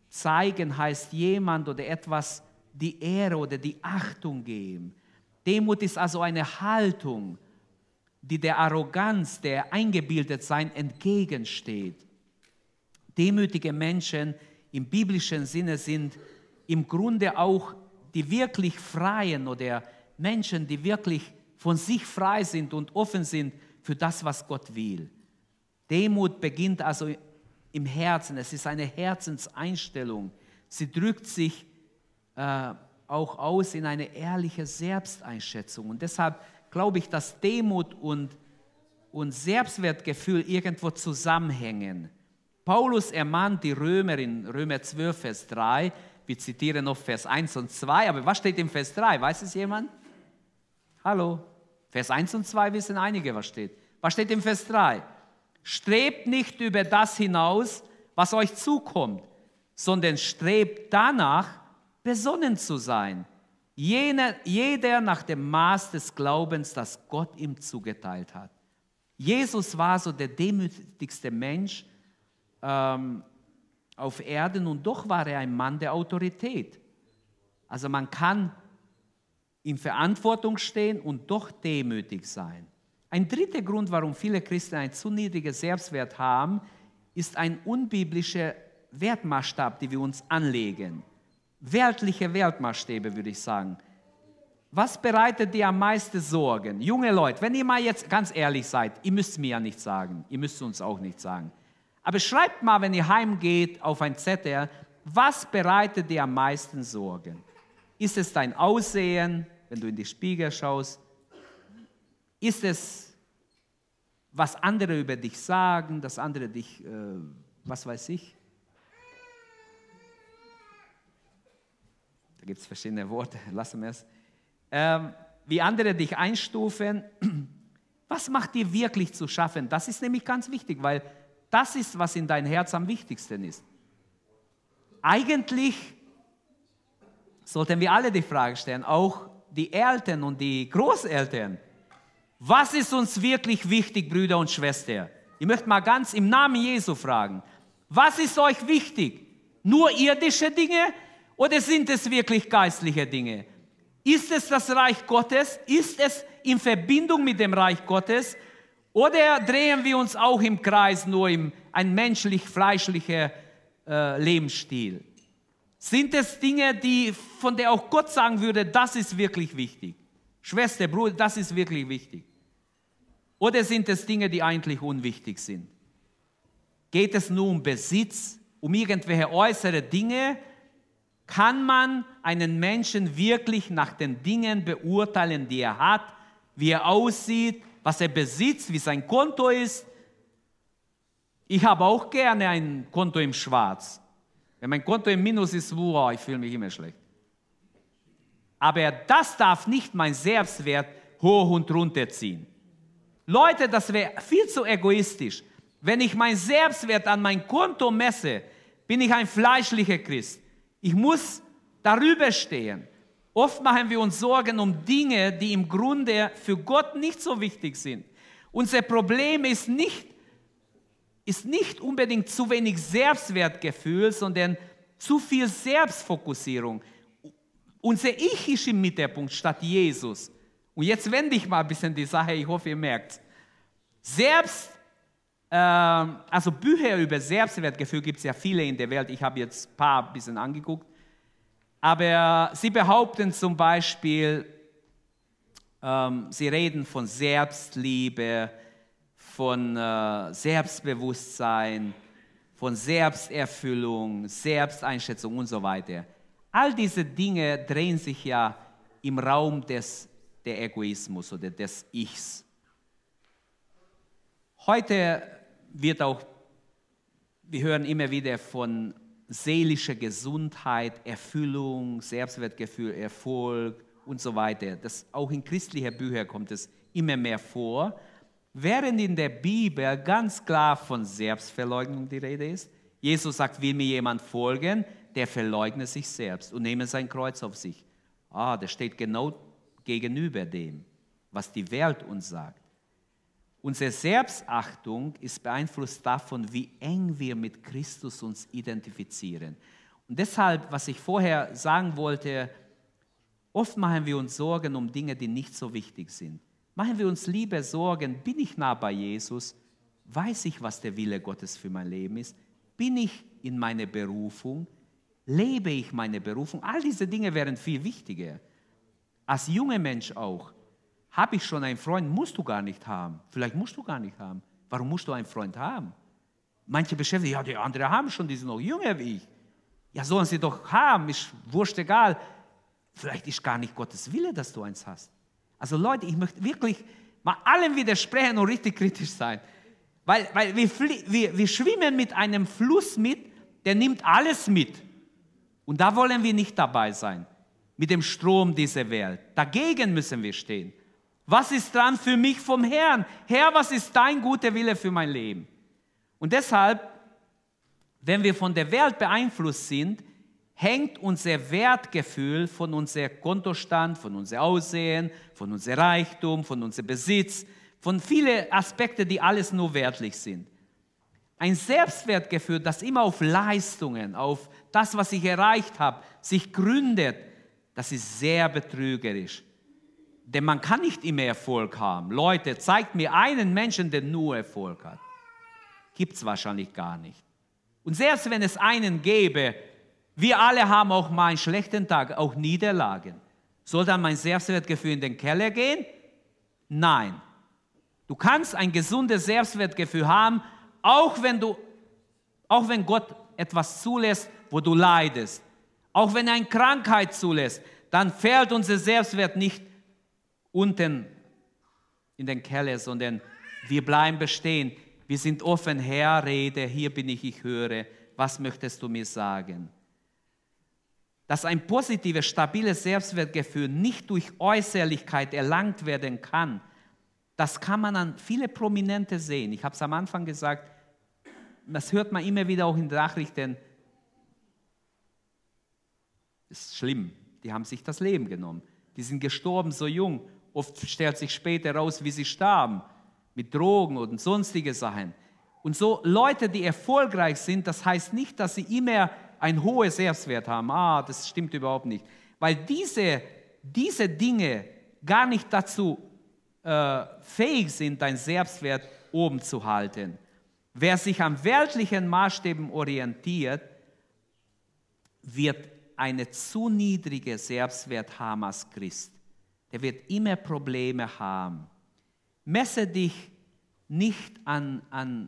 zeigen heißt jemand oder etwas die Ehre oder die Achtung geben. Demut ist also eine Haltung, die der Arroganz, der Eingebildetsein entgegensteht. Demütige Menschen im biblischen Sinne sind im Grunde auch die wirklich Freien oder Menschen, die wirklich von sich frei sind und offen sind für das, was Gott will. Demut beginnt also im Herzen. Es ist eine Herzenseinstellung. Sie drückt sich äh, auch aus in eine ehrliche Selbsteinschätzung. Und deshalb glaube ich, dass Demut und, und Selbstwertgefühl irgendwo zusammenhängen. Paulus ermahnt die Römer in Römer 12, Vers 3. Wir zitieren noch Vers 1 und 2. Aber was steht im Vers 3? Weiß es jemand? Hallo? Vers 1 und 2 wissen einige, was steht. Was steht im Vers 3? Strebt nicht über das hinaus, was euch zukommt, sondern strebt danach, besonnen zu sein. Jene, jeder nach dem Maß des Glaubens, das Gott ihm zugeteilt hat. Jesus war so der demütigste Mensch ähm, auf Erden und doch war er ein Mann der Autorität. Also man kann in Verantwortung stehen und doch demütig sein. Ein dritter Grund, warum viele Christen einen zu niedrigen Selbstwert haben, ist ein unbiblischer Wertmaßstab, den wir uns anlegen. Weltliche Wertmaßstäbe, würde ich sagen. Was bereitet dir am meisten Sorgen? Junge Leute, wenn ihr mal jetzt ganz ehrlich seid, ihr müsst mir ja nicht sagen, ihr müsst uns auch nicht sagen. Aber schreibt mal, wenn ihr heimgeht, auf ein Zettel, was bereitet dir am meisten Sorgen? Ist es dein Aussehen, wenn du in die Spiegel schaust? Ist es, was andere über dich sagen, dass andere dich, äh, was weiß ich? Da gibt es verschiedene Worte, [LAUGHS] lassen wir es. Ähm, wie andere dich einstufen. [CLEARS THROAT] Was macht dir wirklich zu schaffen? Das ist nämlich ganz wichtig, weil das ist, was in dein Herz am wichtigsten ist. Eigentlich sollten wir alle die Frage stellen, auch die Eltern und die Großeltern. Was ist uns wirklich wichtig, Brüder und Schwestern? Ich möchte mal ganz im Namen Jesu fragen. Was ist euch wichtig? Nur irdische Dinge oder sind es wirklich geistliche Dinge? Ist es das Reich Gottes? Ist es in Verbindung mit dem Reich Gottes? Oder drehen wir uns auch im Kreis nur im ein menschlich-fleischlicher äh, Lebensstil? Sind es Dinge, die, von der auch Gott sagen würde, das ist wirklich wichtig? Schwester, Bruder, das ist wirklich wichtig. Oder sind es Dinge, die eigentlich unwichtig sind? Geht es nur um Besitz, um irgendwelche äußere Dinge? Kann man einen Menschen wirklich nach den Dingen beurteilen, die er hat, wie er aussieht, was er besitzt, wie sein Konto ist? Ich habe auch gerne ein Konto im Schwarz. Wenn mein Konto im Minus ist, wow, ich fühle mich immer schlecht. Aber das darf nicht mein Selbstwert hoch und runter ziehen. Leute, das wäre viel zu egoistisch. Wenn ich mein Selbstwert an mein Konto messe, bin ich ein fleischlicher Christ. Ich muss darüber stehen. Oft machen wir uns Sorgen um Dinge, die im Grunde für Gott nicht so wichtig sind. Unser Problem ist nicht, ist nicht unbedingt zu wenig Selbstwertgefühl, sondern zu viel Selbstfokussierung. Unser Ich ist im Mittelpunkt statt Jesus. Und jetzt wende ich mal ein bisschen die Sache, ich hoffe, ihr merkt Selbst, also Bücher über Selbstwertgefühl gibt es ja viele in der Welt. Ich habe jetzt ein paar ein bisschen angeguckt. Aber sie behaupten zum Beispiel, ähm, sie reden von Selbstliebe, von äh, Selbstbewusstsein, von Selbsterfüllung, Selbsteinschätzung und so weiter. All diese Dinge drehen sich ja im Raum des der Egoismus oder des Ichs. Heute wird auch, wir hören immer wieder von seelischer Gesundheit, Erfüllung, Selbstwertgefühl, Erfolg und so weiter. Das, auch in christlichen Büchern kommt es immer mehr vor. Während in der Bibel ganz klar von Selbstverleugnung die Rede ist. Jesus sagt, will mir jemand folgen, der verleugne sich selbst und nehme sein Kreuz auf sich. Ah, das steht genau gegenüber dem, was die Welt uns sagt. Unsere Selbstachtung ist beeinflusst davon, wie eng wir mit Christus uns identifizieren. Und deshalb, was ich vorher sagen wollte, oft machen wir uns Sorgen um Dinge, die nicht so wichtig sind. Machen wir uns lieber Sorgen, bin ich nah bei Jesus? Weiß ich, was der Wille Gottes für mein Leben ist? Bin ich in meiner Berufung? Lebe ich meine Berufung? All diese Dinge wären viel wichtiger. Als junger Mensch auch. Habe ich schon einen Freund? Musst du gar nicht haben. Vielleicht musst du gar nicht haben. Warum musst du einen Freund haben? Manche beschäftigen, ja, die anderen haben schon, die sind noch jünger wie ich. Ja, sollen sie doch haben, ist wurscht egal. Vielleicht ist gar nicht Gottes Wille, dass du eins hast. Also Leute, ich möchte wirklich mal allem widersprechen und richtig kritisch sein. Weil, weil wir, wir, wir schwimmen mit einem Fluss mit, der nimmt alles mit. Und da wollen wir nicht dabei sein mit dem Strom dieser Welt. Dagegen müssen wir stehen. Was ist dran für mich vom Herrn? Herr, was ist dein guter Wille für mein Leben? Und deshalb, wenn wir von der Welt beeinflusst sind, hängt unser Wertgefühl von unserem Kontostand, von unserem Aussehen, von unserem Reichtum, von unserem Besitz, von vielen Aspekten, die alles nur wertlich sind. Ein Selbstwertgefühl, das immer auf Leistungen, auf das, was ich erreicht habe, sich gründet, das ist sehr betrügerisch. Denn man kann nicht immer Erfolg haben. Leute, zeigt mir einen Menschen, der nur Erfolg hat. Gibt es wahrscheinlich gar nicht. Und selbst wenn es einen gäbe, wir alle haben auch mal einen schlechten Tag, auch Niederlagen. Soll dann mein Selbstwertgefühl in den Keller gehen? Nein. Du kannst ein gesundes Selbstwertgefühl haben, auch wenn du, auch wenn Gott etwas zulässt, wo du leidest. Auch wenn er eine Krankheit zulässt, dann fällt unser Selbstwert nicht unten in den Keller, sondern wir bleiben bestehen. Wir sind offen, Herr, rede, hier bin ich, ich höre. Was möchtest du mir sagen? Dass ein positives, stabiles Selbstwertgefühl nicht durch Äußerlichkeit erlangt werden kann, das kann man an viele Prominente sehen. Ich habe es am Anfang gesagt, das hört man immer wieder auch in Nachrichten. Das ist schlimm. Die haben sich das Leben genommen. Die sind gestorben so jung. Oft stellt sich später raus, wie sie starben. Mit Drogen und sonstige Sachen. Und so Leute, die erfolgreich sind, das heißt nicht, dass sie immer ein hohes Selbstwert haben. Ah, das stimmt überhaupt nicht. Weil diese, diese Dinge gar nicht dazu äh, fähig sind, dein Selbstwert oben zu halten. Wer sich an weltlichen Maßstäben orientiert, wird eine zu niedrige Selbstwert haben als Christ. Der wird immer Probleme haben. Messe dich nicht an, an,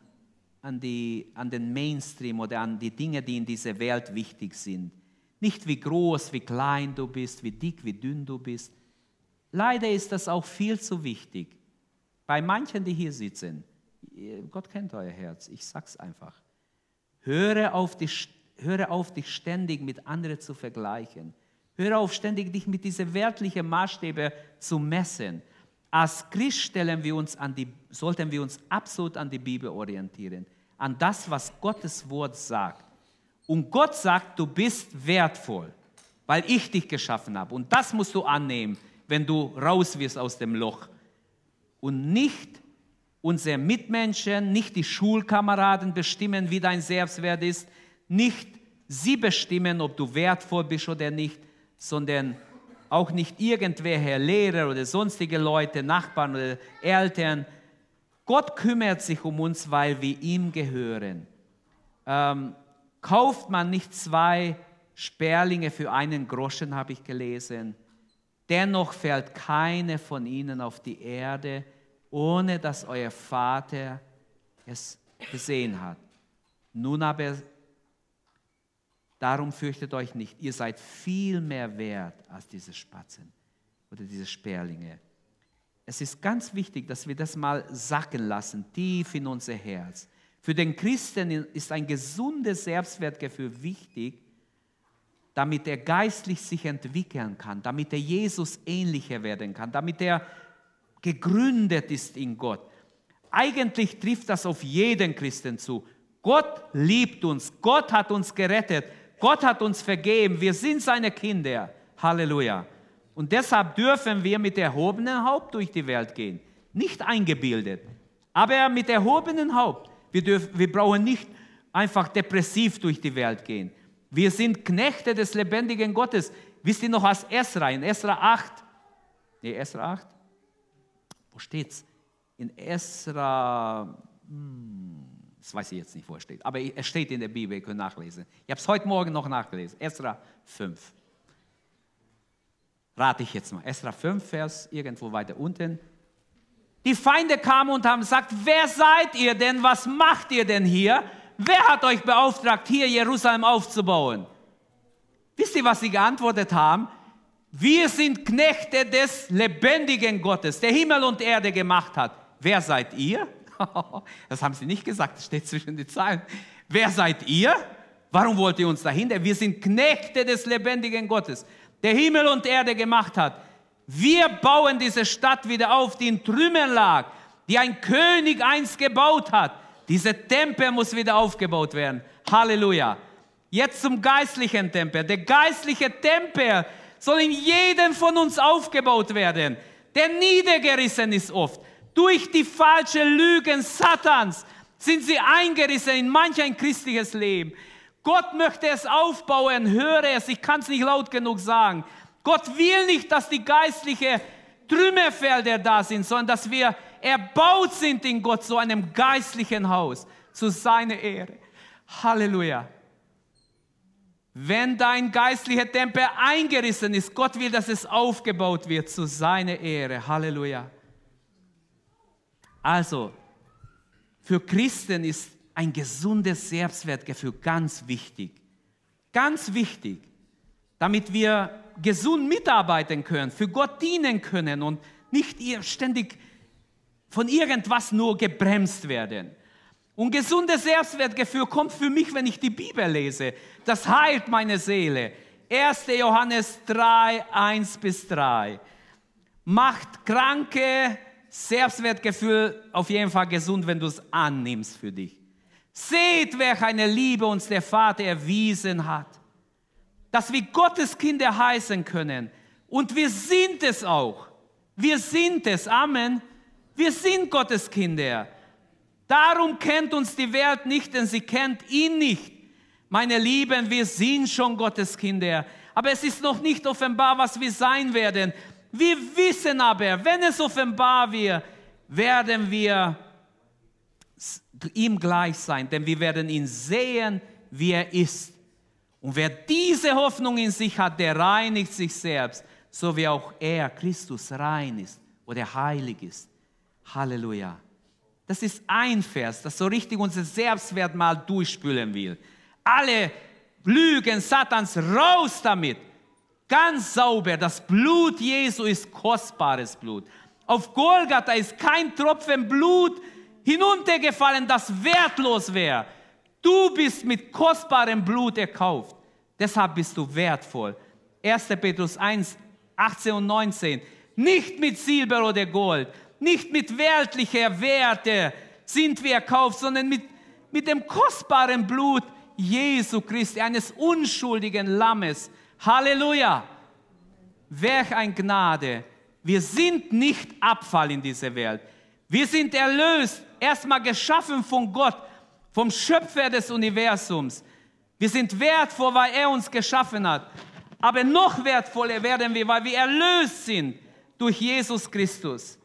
an, die, an den Mainstream oder an die Dinge, die in dieser Welt wichtig sind. Nicht wie groß, wie klein du bist, wie dick, wie dünn du bist. Leider ist das auch viel zu wichtig. Bei manchen, die hier sitzen, Gott kennt euer Herz, ich sag's einfach. Höre auf, die, höre auf, dich ständig mit anderen zu vergleichen. Höre auf, ständig dich mit diesen wertlichen Maßstäben zu messen. Als Christ stellen wir uns an die, sollten wir uns absolut an die Bibel orientieren, an das, was Gottes Wort sagt. Und Gott sagt, du bist wertvoll, weil ich dich geschaffen habe. Und das musst du annehmen, wenn du raus wirst aus dem Loch. Und nicht unsere Mitmenschen, nicht die Schulkameraden bestimmen, wie dein Selbstwert ist, nicht sie bestimmen, ob du wertvoll bist oder nicht, sondern auch nicht irgendwelche Lehrer oder sonstige Leute, Nachbarn oder Eltern. Gott kümmert sich um uns, weil wir ihm gehören. Ähm, kauft man nicht zwei Sperlinge für einen Groschen, habe ich gelesen. Dennoch fällt keine von ihnen auf die Erde, ohne dass euer Vater es gesehen hat. Nun aber, darum fürchtet euch nicht, ihr seid viel mehr wert als diese Spatzen oder diese Sperlinge. Es ist ganz wichtig, dass wir das mal sacken lassen, tief in unser Herz. Für den Christen ist ein gesundes Selbstwertgefühl wichtig, damit er geistlich sich entwickeln kann, damit er Jesus ähnlicher werden kann, damit er gegründet ist in Gott. Eigentlich trifft das auf jeden Christen zu. Gott liebt uns, Gott hat uns gerettet, Gott hat uns vergeben, wir sind seine Kinder. Halleluja. Und deshalb dürfen wir mit erhobenem Haupt durch die Welt gehen. Nicht eingebildet, aber mit erhobenem Haupt. Wir, dürfen, wir brauchen nicht einfach depressiv durch die Welt gehen. Wir sind Knechte des lebendigen Gottes. Wisst ihr noch aus Esra, in Esra 8? Nee, Esra 8? Wo steht's? In Esra, hm, das weiß ich jetzt nicht, wo es steht, aber es steht in der Bibel, ihr könnt nachlesen. Ich habe es heute Morgen noch nachgelesen. Esra 5. Rate ich jetzt mal. Esra 5, Vers irgendwo weiter unten. Die Feinde kamen und haben gesagt, wer seid ihr denn? Was macht ihr denn hier? wer hat euch beauftragt, hier Jerusalem aufzubauen? Wisst ihr, was sie geantwortet haben? Wir sind Knechte des lebendigen Gottes, der Himmel und Erde gemacht hat. Wer seid ihr? [LAUGHS] Das haben sie nicht gesagt, das steht zwischen den Zeilen. Wer seid ihr? Warum wollt ihr uns dahinter? Wir sind Knechte des lebendigen Gottes, der Himmel und Erde gemacht hat. Wir bauen diese Stadt wieder auf, die in Trümmern lag, die ein König einst gebaut hat. Dieser Tempel muss wieder aufgebaut werden. Halleluja. Jetzt zum geistlichen Tempel. Der geistliche Tempel soll in jedem von uns aufgebaut werden, der niedergerissen ist oft. Durch die falsche Lügen Satans sind sie eingerissen in manch ein christliches Leben. Gott möchte es aufbauen, höre es, ich kann es nicht laut genug sagen. Gott will nicht, dass die geistliche Trümmerfelder da sind, sondern dass wir erbaut sind in Gott, so einem geistlichen Haus, zu seiner Ehre. Halleluja. Wenn dein geistlicher Tempel eingerissen ist, Gott will, dass es aufgebaut wird zu seiner Ehre. Halleluja. Also, für Christen ist ein gesundes Selbstwertgefühl ganz wichtig. Ganz wichtig, damit wir gesund mitarbeiten können, für Gott dienen können und nicht ständig von irgendwas nur gebremst werden. Und gesundes Selbstwertgefühl kommt für mich, wenn ich die Bibel lese. Das heilt meine Seele. 1. Johannes 3, 1 bis 3. Macht Kranke Selbstwertgefühl auf jeden Fall gesund, wenn du es annimmst für dich. Seht, welch eine Liebe uns der Vater erwiesen hat, dass wir Gottes Kinder heißen können. Und wir sind es auch. Wir sind es. Amen. Wir sind Gottes Kinder. Darum kennt uns die Welt nicht, denn sie kennt ihn nicht. Meine Lieben, wir sind schon Gottes Kinder. Aber es ist noch nicht offenbar, was wir sein werden. Wir wissen aber, wenn es offenbar wird, werden wir ihm gleich sein, denn wir werden ihn sehen, wie er ist. Und wer diese Hoffnung in sich hat, der reinigt sich selbst, so wie auch er, Christus, rein ist oder heilig ist. Halleluja. Das ist ein Vers, das so richtig unser Selbstwert mal durchspülen will. Alle Lügen Satans raus damit. Ganz sauber. Das Blut Jesu ist kostbares Blut. Auf Golgatha ist kein Tropfen Blut hinuntergefallen, das wertlos wäre. Du bist mit kostbarem Blut erkauft. Deshalb bist du wertvoll. 1. Petrus 1, 18 und 19. Nicht mit Silber oder Gold, nicht mit weltlicher Werte sind wir erkauft, sondern mit, mit dem kostbaren Blut Jesu Christi, eines unschuldigen Lammes. Halleluja! Welch ein Gnade! Wir sind nicht Abfall in dieser Welt. Wir sind erlöst, erstmal geschaffen von Gott, vom Schöpfer des Universums. Wir sind wertvoll, weil er uns geschaffen hat. Aber noch wertvoller werden wir, weil wir erlöst sind durch Jesus Christus.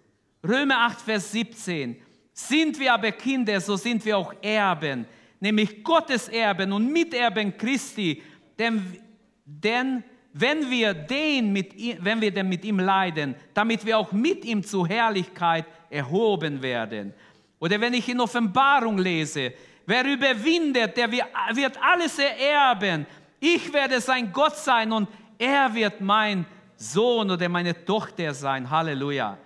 Römer 8, Vers 17. Sind wir aber Kinder, so sind wir auch Erben, nämlich Gottes Erben und Miterben Christi. Denn, denn wenn wir, den mit, wenn wir denn mit ihm leiden, damit wir auch mit ihm zur Herrlichkeit erhoben werden. Oder wenn ich in Offenbarung lese, wer überwindet, der wird alles ererben. Ich werde sein Gott sein und er wird mein Sohn oder meine Tochter sein. Halleluja.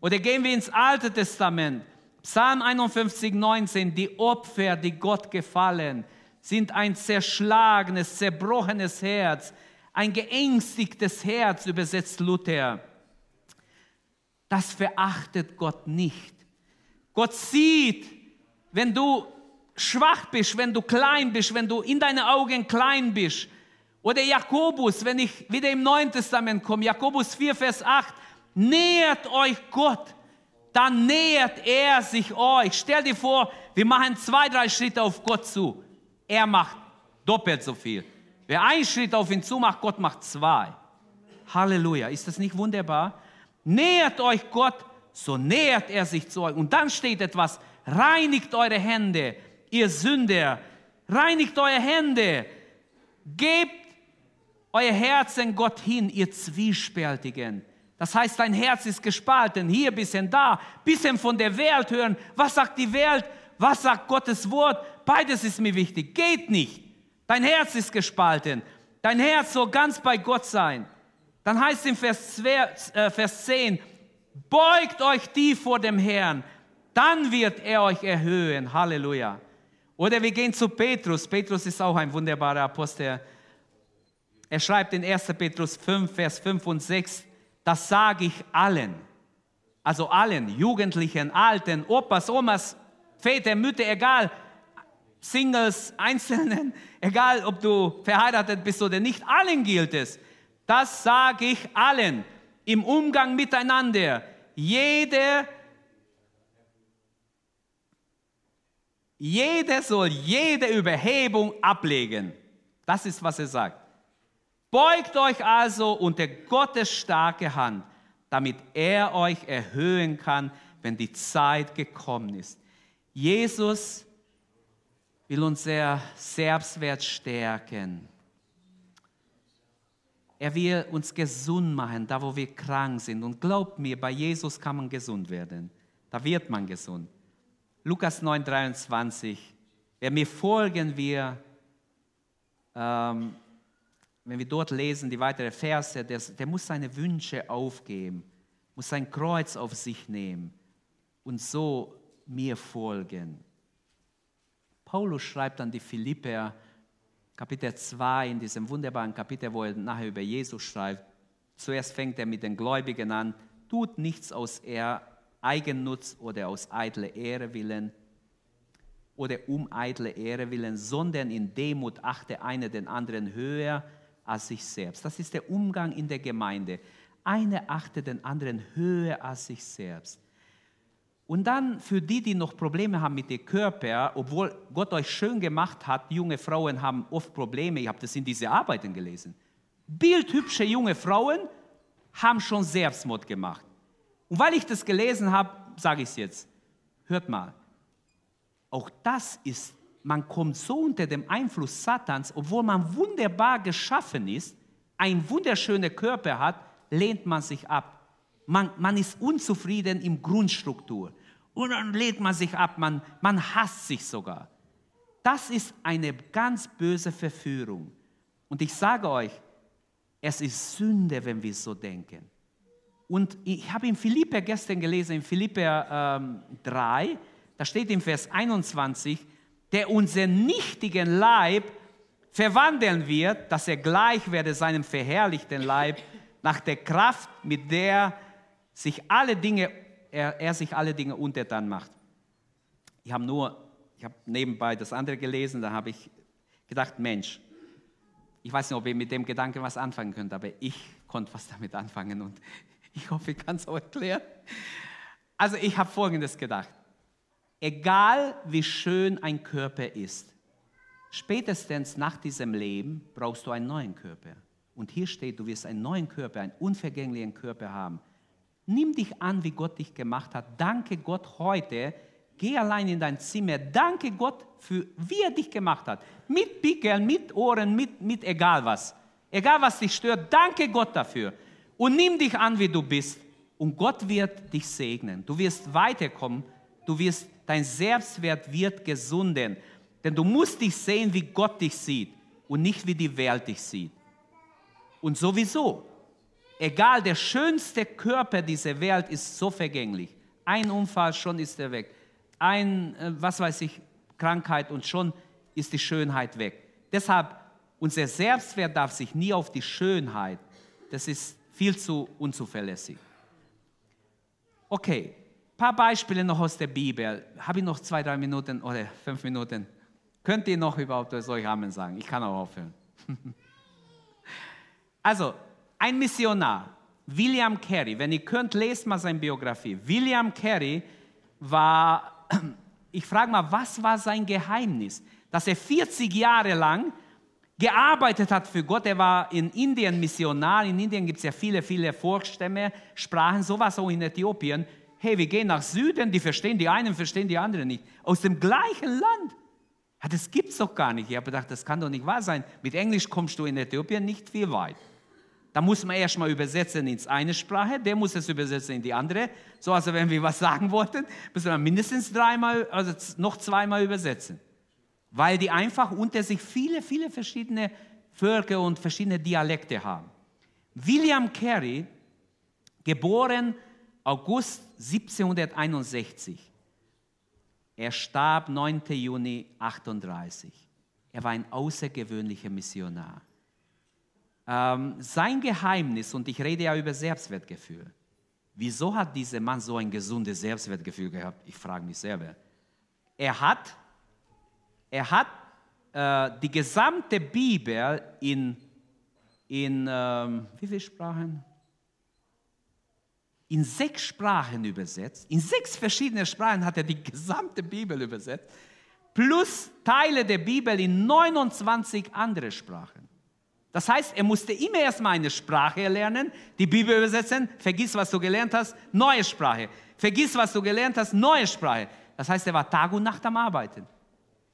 Oder gehen wir ins Alte Testament. Psalm 51, 19. Die Opfer, die Gott gefallen, sind ein zerschlagenes, zerbrochenes Herz, ein geängstigtes Herz, übersetzt Luther. Das verachtet Gott nicht. Gott sieht, wenn du schwach bist, wenn du klein bist, wenn du in deinen Augen klein bist. Oder Jakobus, wenn ich wieder im Neuen Testament komme, Jakobus 4, Vers 8, nähert euch Gott, dann nähert er sich euch. Stell dir vor, wir machen zwei, drei Schritte auf Gott zu. Er macht doppelt so viel. Wer einen Schritt auf ihn zu macht, Gott macht zwei. Halleluja. Ist das nicht wunderbar? Nähert euch Gott, so nähert er sich zu euch. Und dann steht etwas, reinigt eure Hände, ihr Sünder. Reinigt eure Hände. Gebt euer Herzen Gott hin, ihr Zwiespältigen. Das heißt, dein Herz ist gespalten, hier bisschen da, bisschen von der Welt hören. Was sagt die Welt? Was sagt Gottes Wort? Beides ist mir wichtig. Geht nicht. Dein Herz ist gespalten. Dein Herz soll ganz bei Gott sein. Dann heißt es im Vers, 2, äh, Vers 10, beugt euch tief vor dem Herrn, dann wird er euch erhöhen. Halleluja. Oder wir gehen zu Petrus. Petrus ist auch ein wunderbarer Apostel. Er schreibt in 1. Petrus 5, Vers 5 und 6, das sage ich allen, also allen, Jugendlichen, Alten, Opas, Omas, Väter, Mütter, egal, Singles, Einzelnen, [LAUGHS] egal ob du verheiratet bist oder nicht, allen gilt es. Das sage ich allen im Umgang miteinander. Jede, jeder soll jede Überhebung ablegen. Das ist, was er sagt. Beugt euch also unter Gottes starke Hand, damit er euch erhöhen kann, wenn die Zeit gekommen ist. Jesus will unser Selbstwert stärken. Er will uns gesund machen, da wo wir krank sind. Und glaubt mir, bei Jesus kann man gesund werden. Da wird man gesund. Lukas 9, 23. Wer mir folgen will, ähm, wenn wir dort lesen, die weiteren Verse, der, der muss seine Wünsche aufgeben, muss sein Kreuz auf sich nehmen und so mir folgen. Paulus schreibt an die Philipper, Kapitel 2, in diesem wunderbaren Kapitel, wo er nachher über Jesus schreibt. Zuerst fängt er mit den Gläubigen an, tut nichts aus Eigennutz oder aus eitler Ehre willen oder um eitle Ehre willen, sondern in Demut achte einer den anderen höher als sich selbst. Das ist der Umgang in der Gemeinde. Einer achte den anderen höher als sich selbst. Und dann für die, die noch Probleme haben mit dem Körper, obwohl Gott euch schön gemacht hat, junge Frauen haben oft Probleme, ich habe das in diese Arbeiten gelesen. Bildhübsche junge Frauen haben schon Selbstmord gemacht. Und weil ich das gelesen habe, sage ich es jetzt. Hört mal, auch das ist, man kommt so unter dem Einfluss Satans, obwohl man wunderbar geschaffen ist, ein wunderschöner Körper hat, lehnt man sich ab. Man, man ist unzufrieden im Grundstruktur. Und dann lehnt man sich ab, man, man hasst sich sogar. Das ist eine ganz böse Verführung. Und ich sage euch, es ist Sünde, wenn wir so denken. Und ich habe in Philipper gestern gelesen, in Philipper ähm, 3, da steht im Vers 21, der unseren nichtigen Leib verwandeln wird, dass er gleich werde seinem verherrlichten Leib nach der Kraft, mit der sich alle Dinge, er, er sich alle Dinge untertan macht. Ich habe nur, ich habe nebenbei das andere gelesen, da habe ich gedacht, Mensch, ich weiß nicht, ob ihr mit dem Gedanken was anfangen könnt, aber ich konnte was damit anfangen und [LAUGHS] ich hoffe, ich kann es auch erklären. Also ich habe Folgendes gedacht. Egal wie schön ein Körper ist, spätestens nach diesem Leben brauchst du einen neuen Körper. Und hier steht, du wirst einen neuen Körper, einen unvergänglichen Körper haben. Nimm dich an, wie Gott dich gemacht hat. Danke Gott heute. Geh allein in dein Zimmer. Danke Gott für, wie er dich gemacht hat. Mit Pickeln, mit Ohren, mit, mit egal was. Egal was dich stört. Danke Gott dafür. Und nimm dich an, wie du bist. Und Gott wird dich segnen. Du wirst weiterkommen. Du wirst, dein Selbstwert wird gesunden. Denn du musst dich sehen, wie Gott dich sieht und nicht wie die Welt dich sieht. Und sowieso, Egal, der schönste Körper dieser Welt ist so vergänglich. Ein Unfall, schon ist er weg. Ein, äh, was weiß ich, Krankheit und schon ist die Schönheit weg. Deshalb, unser Selbstwert darf sich nie auf die Schönheit, das ist viel zu unzuverlässig. Okay, paar Beispiele noch aus der Bibel. Habe ich noch zwei, drei Minuten oder fünf Minuten? Könnt ihr noch überhaupt euch Amen sagen? Ich kann auch aufhören. [LAUGHS] also, ein Missionar, William Carey, wenn ihr könnt, lest mal seine Biografie. William Carey war, [CLEARS THROAT] ich frage mal, was war sein Geheimnis? Dass er 40 Jahre lang gearbeitet hat für Gott. Er war in Indien Missionar. In Indien gibt es ja viele, viele Volksstämme, Sprachen, sowas auch in Äthiopien. Hey, wir gehen nach Süden, die verstehen die einen, verstehen die anderen nicht. Aus dem gleichen Land. Das gibt es doch gar nicht. Ich habe gedacht, das kann doch nicht wahr sein. Mit Englisch kommst du in Äthiopien nicht viel weit. Da muss man erstmal übersetzen ins eine Sprache, der muss es übersetzen in die andere. So, also wenn wir was sagen wollten, müssen wir mindestens dreimal, also noch zweimal übersetzen. Weil die einfach unter sich viele, viele verschiedene Völker und verschiedene Dialekte haben. William Carey, geboren August 1761. Er starb 9. Juni 38. Er war ein außergewöhnlicher Missionar. Ähm, sein Geheimnis, und ich rede ja über Selbstwertgefühl, wieso hat dieser Mann so ein gesundes Selbstwertgefühl gehabt? Ich frage mich selber. Er hat, er hat äh, die gesamte Bibel in, in ähm, wie viele Sprachen? In sechs Sprachen übersetzt. In sechs verschiedene Sprachen hat er die gesamte Bibel übersetzt. Plus Teile der Bibel in 29 andere Sprachen. Das heißt, er musste immer erstmal eine Sprache lernen, die Bibel übersetzen, vergiss, was du gelernt hast, neue Sprache. Vergiss, was du gelernt hast, neue Sprache. Das heißt, er war Tag und Nacht am Arbeiten.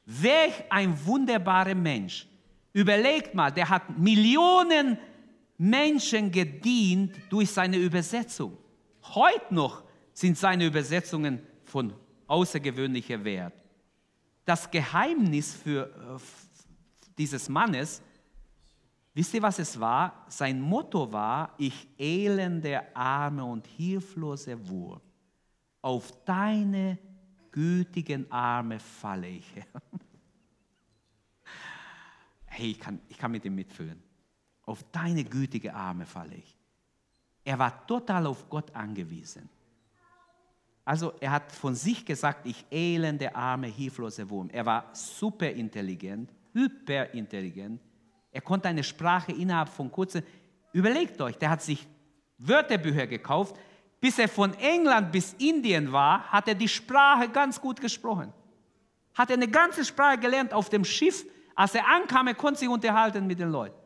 Welch ein wunderbarer Mensch. Überlegt mal, der hat Millionen Menschen gedient durch seine Übersetzung. Heute noch sind seine Übersetzungen von außergewöhnlicher Wert. Das Geheimnis für äh, dieses Mannes, wisst ihr, was es war? Sein Motto war, ich elende, arme und hilflose Wurm, auf deine gütigen Arme falle ich. [LAUGHS] hey, ich kann, ich kann mit ihm mitfühlen. Auf deine gütige Arme falle ich. Er war total auf Gott angewiesen. Also er hat von sich gesagt, ich elende, arme, hilflose Wurm. Er war super intelligent, hyperintelligent. Er konnte eine Sprache innerhalb von kurzem. Überlegt euch, der hat sich Wörterbücher gekauft. Bis er von England bis Indien war, hat er die Sprache ganz gut gesprochen. Hat er eine ganze Sprache gelernt auf dem Schiff. Als er ankam, er konnte sich unterhalten mit den Leuten.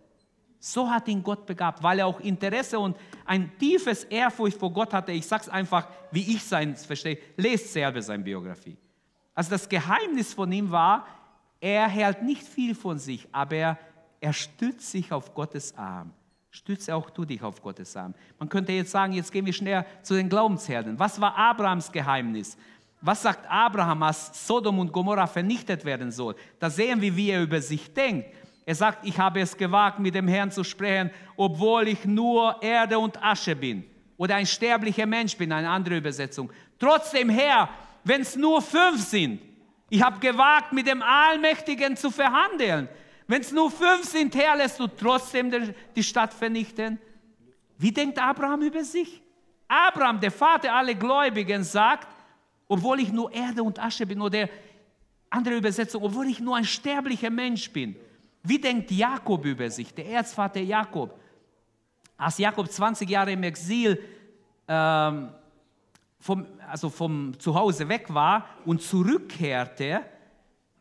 So hat ihn Gott begabt, weil er auch Interesse und ein tiefes Ehrfurcht vor Gott hatte. Ich sage es einfach, wie ich sein verstehe. Lest selber seine Biografie. Also das Geheimnis von ihm war, er hält nicht viel von sich, aber er, er stützt sich auf Gottes Arm. Stütze auch du dich auf Gottes Arm. Man könnte jetzt sagen, jetzt gehen wir schnell zu den Glaubenshelden. Was war Abrahams Geheimnis? Was sagt Abraham, als Sodom und Gomorra vernichtet werden soll? Da sehen wir, wie er über sich denkt. Er sagt, ich habe es gewagt, mit dem Herrn zu sprechen, obwohl ich nur Erde und Asche bin. Oder ein sterblicher Mensch bin, eine andere Übersetzung. Trotzdem, Herr, wenn es nur fünf sind, ich habe gewagt, mit dem Allmächtigen zu verhandeln. Wenn es nur fünf sind, Herr, lässt du trotzdem die Stadt vernichten. Wie denkt Abraham über sich? Abraham, der Vater aller Gläubigen, sagt, obwohl ich nur Erde und Asche bin, oder andere Übersetzung, obwohl ich nur ein sterblicher Mensch bin. Wie denkt Jakob über sich, der Erzvater Jakob? Als Jakob 20 Jahre im Exil ähm, vom, also vom Zuhause weg war und zurückkehrte,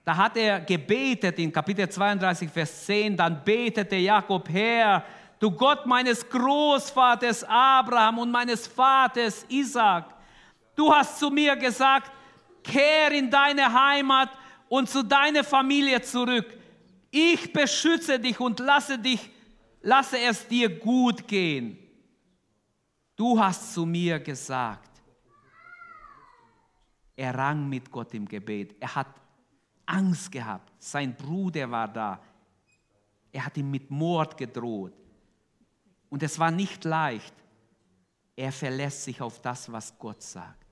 da hat er gebetet in Kapitel 32, Vers 10, dann betete Jakob, Herr, du Gott meines Großvaters Abraham und meines Vaters Isaac, du hast zu mir gesagt, kehr in deine Heimat und zu deiner Familie zurück ich beschütze dich und lasse dich, lasse es dir gut gehen. Du hast zu mir gesagt. Er rang mit Gott im Gebet. Er hat Angst gehabt. Sein Bruder war da. Er hat ihm mit Mord gedroht. Und es war nicht leicht. Er verlässt sich auf das, was Gott sagt.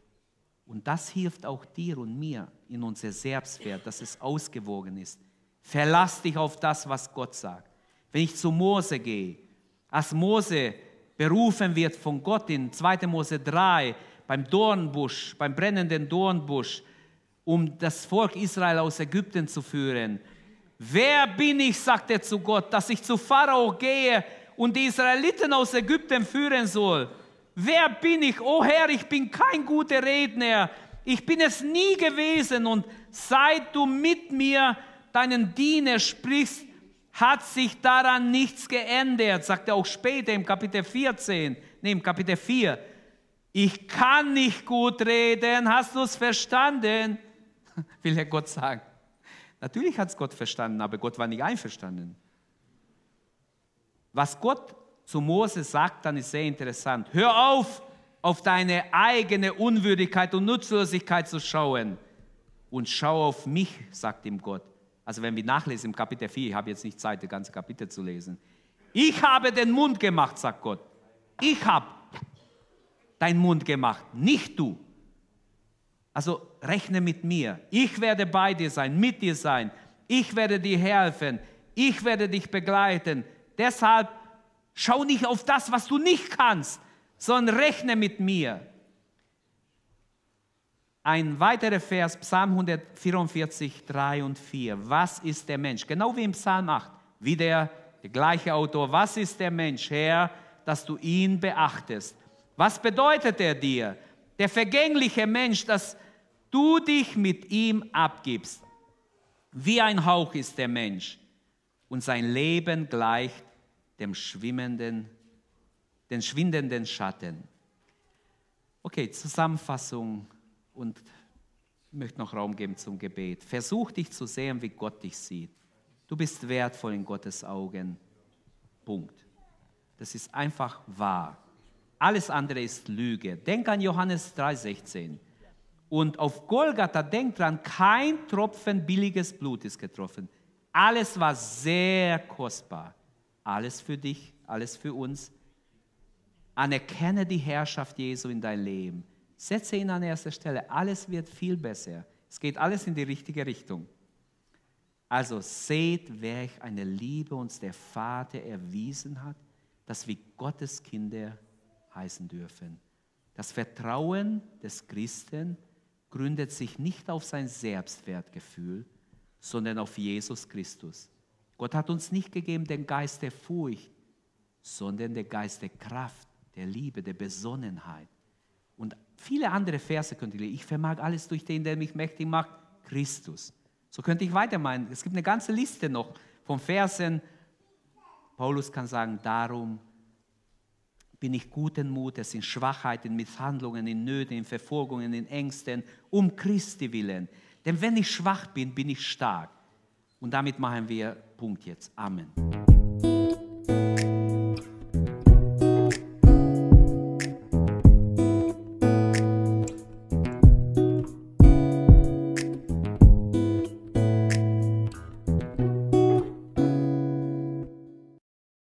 Und das hilft auch dir und mir in unser Selbstwert, dass es ausgewogen ist. Verlass dich auf das, was Gott sagt. Wenn ich zu Mose gehe, als Mose berufen wird von Gott in 2. Mose 3 beim Dornbusch, beim brennenden Dornbusch, um das Volk Israel aus Ägypten zu führen. Wer bin ich, sagt er zu Gott, dass ich zu Pharao gehe und die Israeliten aus Ägypten führen soll? Wer bin ich? Oh Herr, ich bin kein guter Redner. Ich bin es nie gewesen und seit du mit mir deinen Diener sprichst, hat sich daran nichts geändert, sagt er auch später im Kapitel 14, nee, im Kapitel 4. Ich kann nicht gut reden, hast du es verstanden? [LAUGHS] Will er Gott sagen. Natürlich hat es Gott verstanden, aber Gott war nicht einverstanden. Was Gott zu Mose sagt, dann ist sehr interessant. Hör auf, auf deine eigene Unwürdigkeit und Nutzlosigkeit zu schauen und schau auf mich, sagt ihm Gott. Also wenn wir nachlesen im Kapitel 4, ich habe jetzt nicht Zeit, das ganze Kapitel zu lesen. Ich habe den Mund gemacht, sagt Gott. Ich habe deinen Mund gemacht, nicht du. Also rechne mit mir. Ich werde bei dir sein, mit dir sein. Ich werde dir helfen. Ich werde dich begleiten. Deshalb schau nicht auf das, was du nicht kannst, sondern rechne mit mir. Ein weiterer Vers, Psalm 144, 3 und 4. Was ist der Mensch? Genau wie im Psalm 8. Wieder der gleiche Autor. Was ist der Mensch, Herr, dass du ihn beachtest? Was bedeutet er dir? Der vergängliche Mensch, dass du dich mit ihm abgibst. Wie ein Hauch ist der Mensch und sein Leben gleicht dem schwimmenden, den schwindenden Schatten. Okay, Zusammenfassung und ich möchte noch Raum geben zum Gebet. Versuch dich zu sehen, wie Gott dich sieht. Du bist wertvoll in Gottes Augen. Punkt. Das ist einfach wahr. Alles andere ist Lüge. Denk an Johannes 3,16. Und auf Golgatha, denk dran, kein Tropfen billiges Blut ist getroffen. Alles war sehr kostbar. Alles für dich, alles für uns. Anerkenne die Herrschaft Jesu in dein Leben. Setze ihn an erster Stelle. Alles wird viel besser. Es geht alles in die richtige Richtung. Also seht, welch eine Liebe uns der Vater erwiesen hat, dass wir Gottes Kinder heißen dürfen. Das Vertrauen des Christen gründet sich nicht auf sein Selbstwertgefühl, sondern auf Jesus Christus. Gott hat uns nicht gegeben den Geist der Furcht, sondern den Geist der Kraft, der Liebe, der Besonnenheit. Und viele andere Verse könnt ihr lesen. Ich vermag alles durch den, der mich mächtig macht, Christus. So könnte ich weitermeinen. Es gibt eine ganze Liste noch von Versen. Paulus kann sagen, darum bin ich guten Mutes in Schwachheit, in Misshandlungen, in Nöten, in Verfolgungen, in Ängsten, um Christi willen. Denn wenn ich schwach bin, bin ich stark. Und damit machen wir Punkt jetzt. Amen.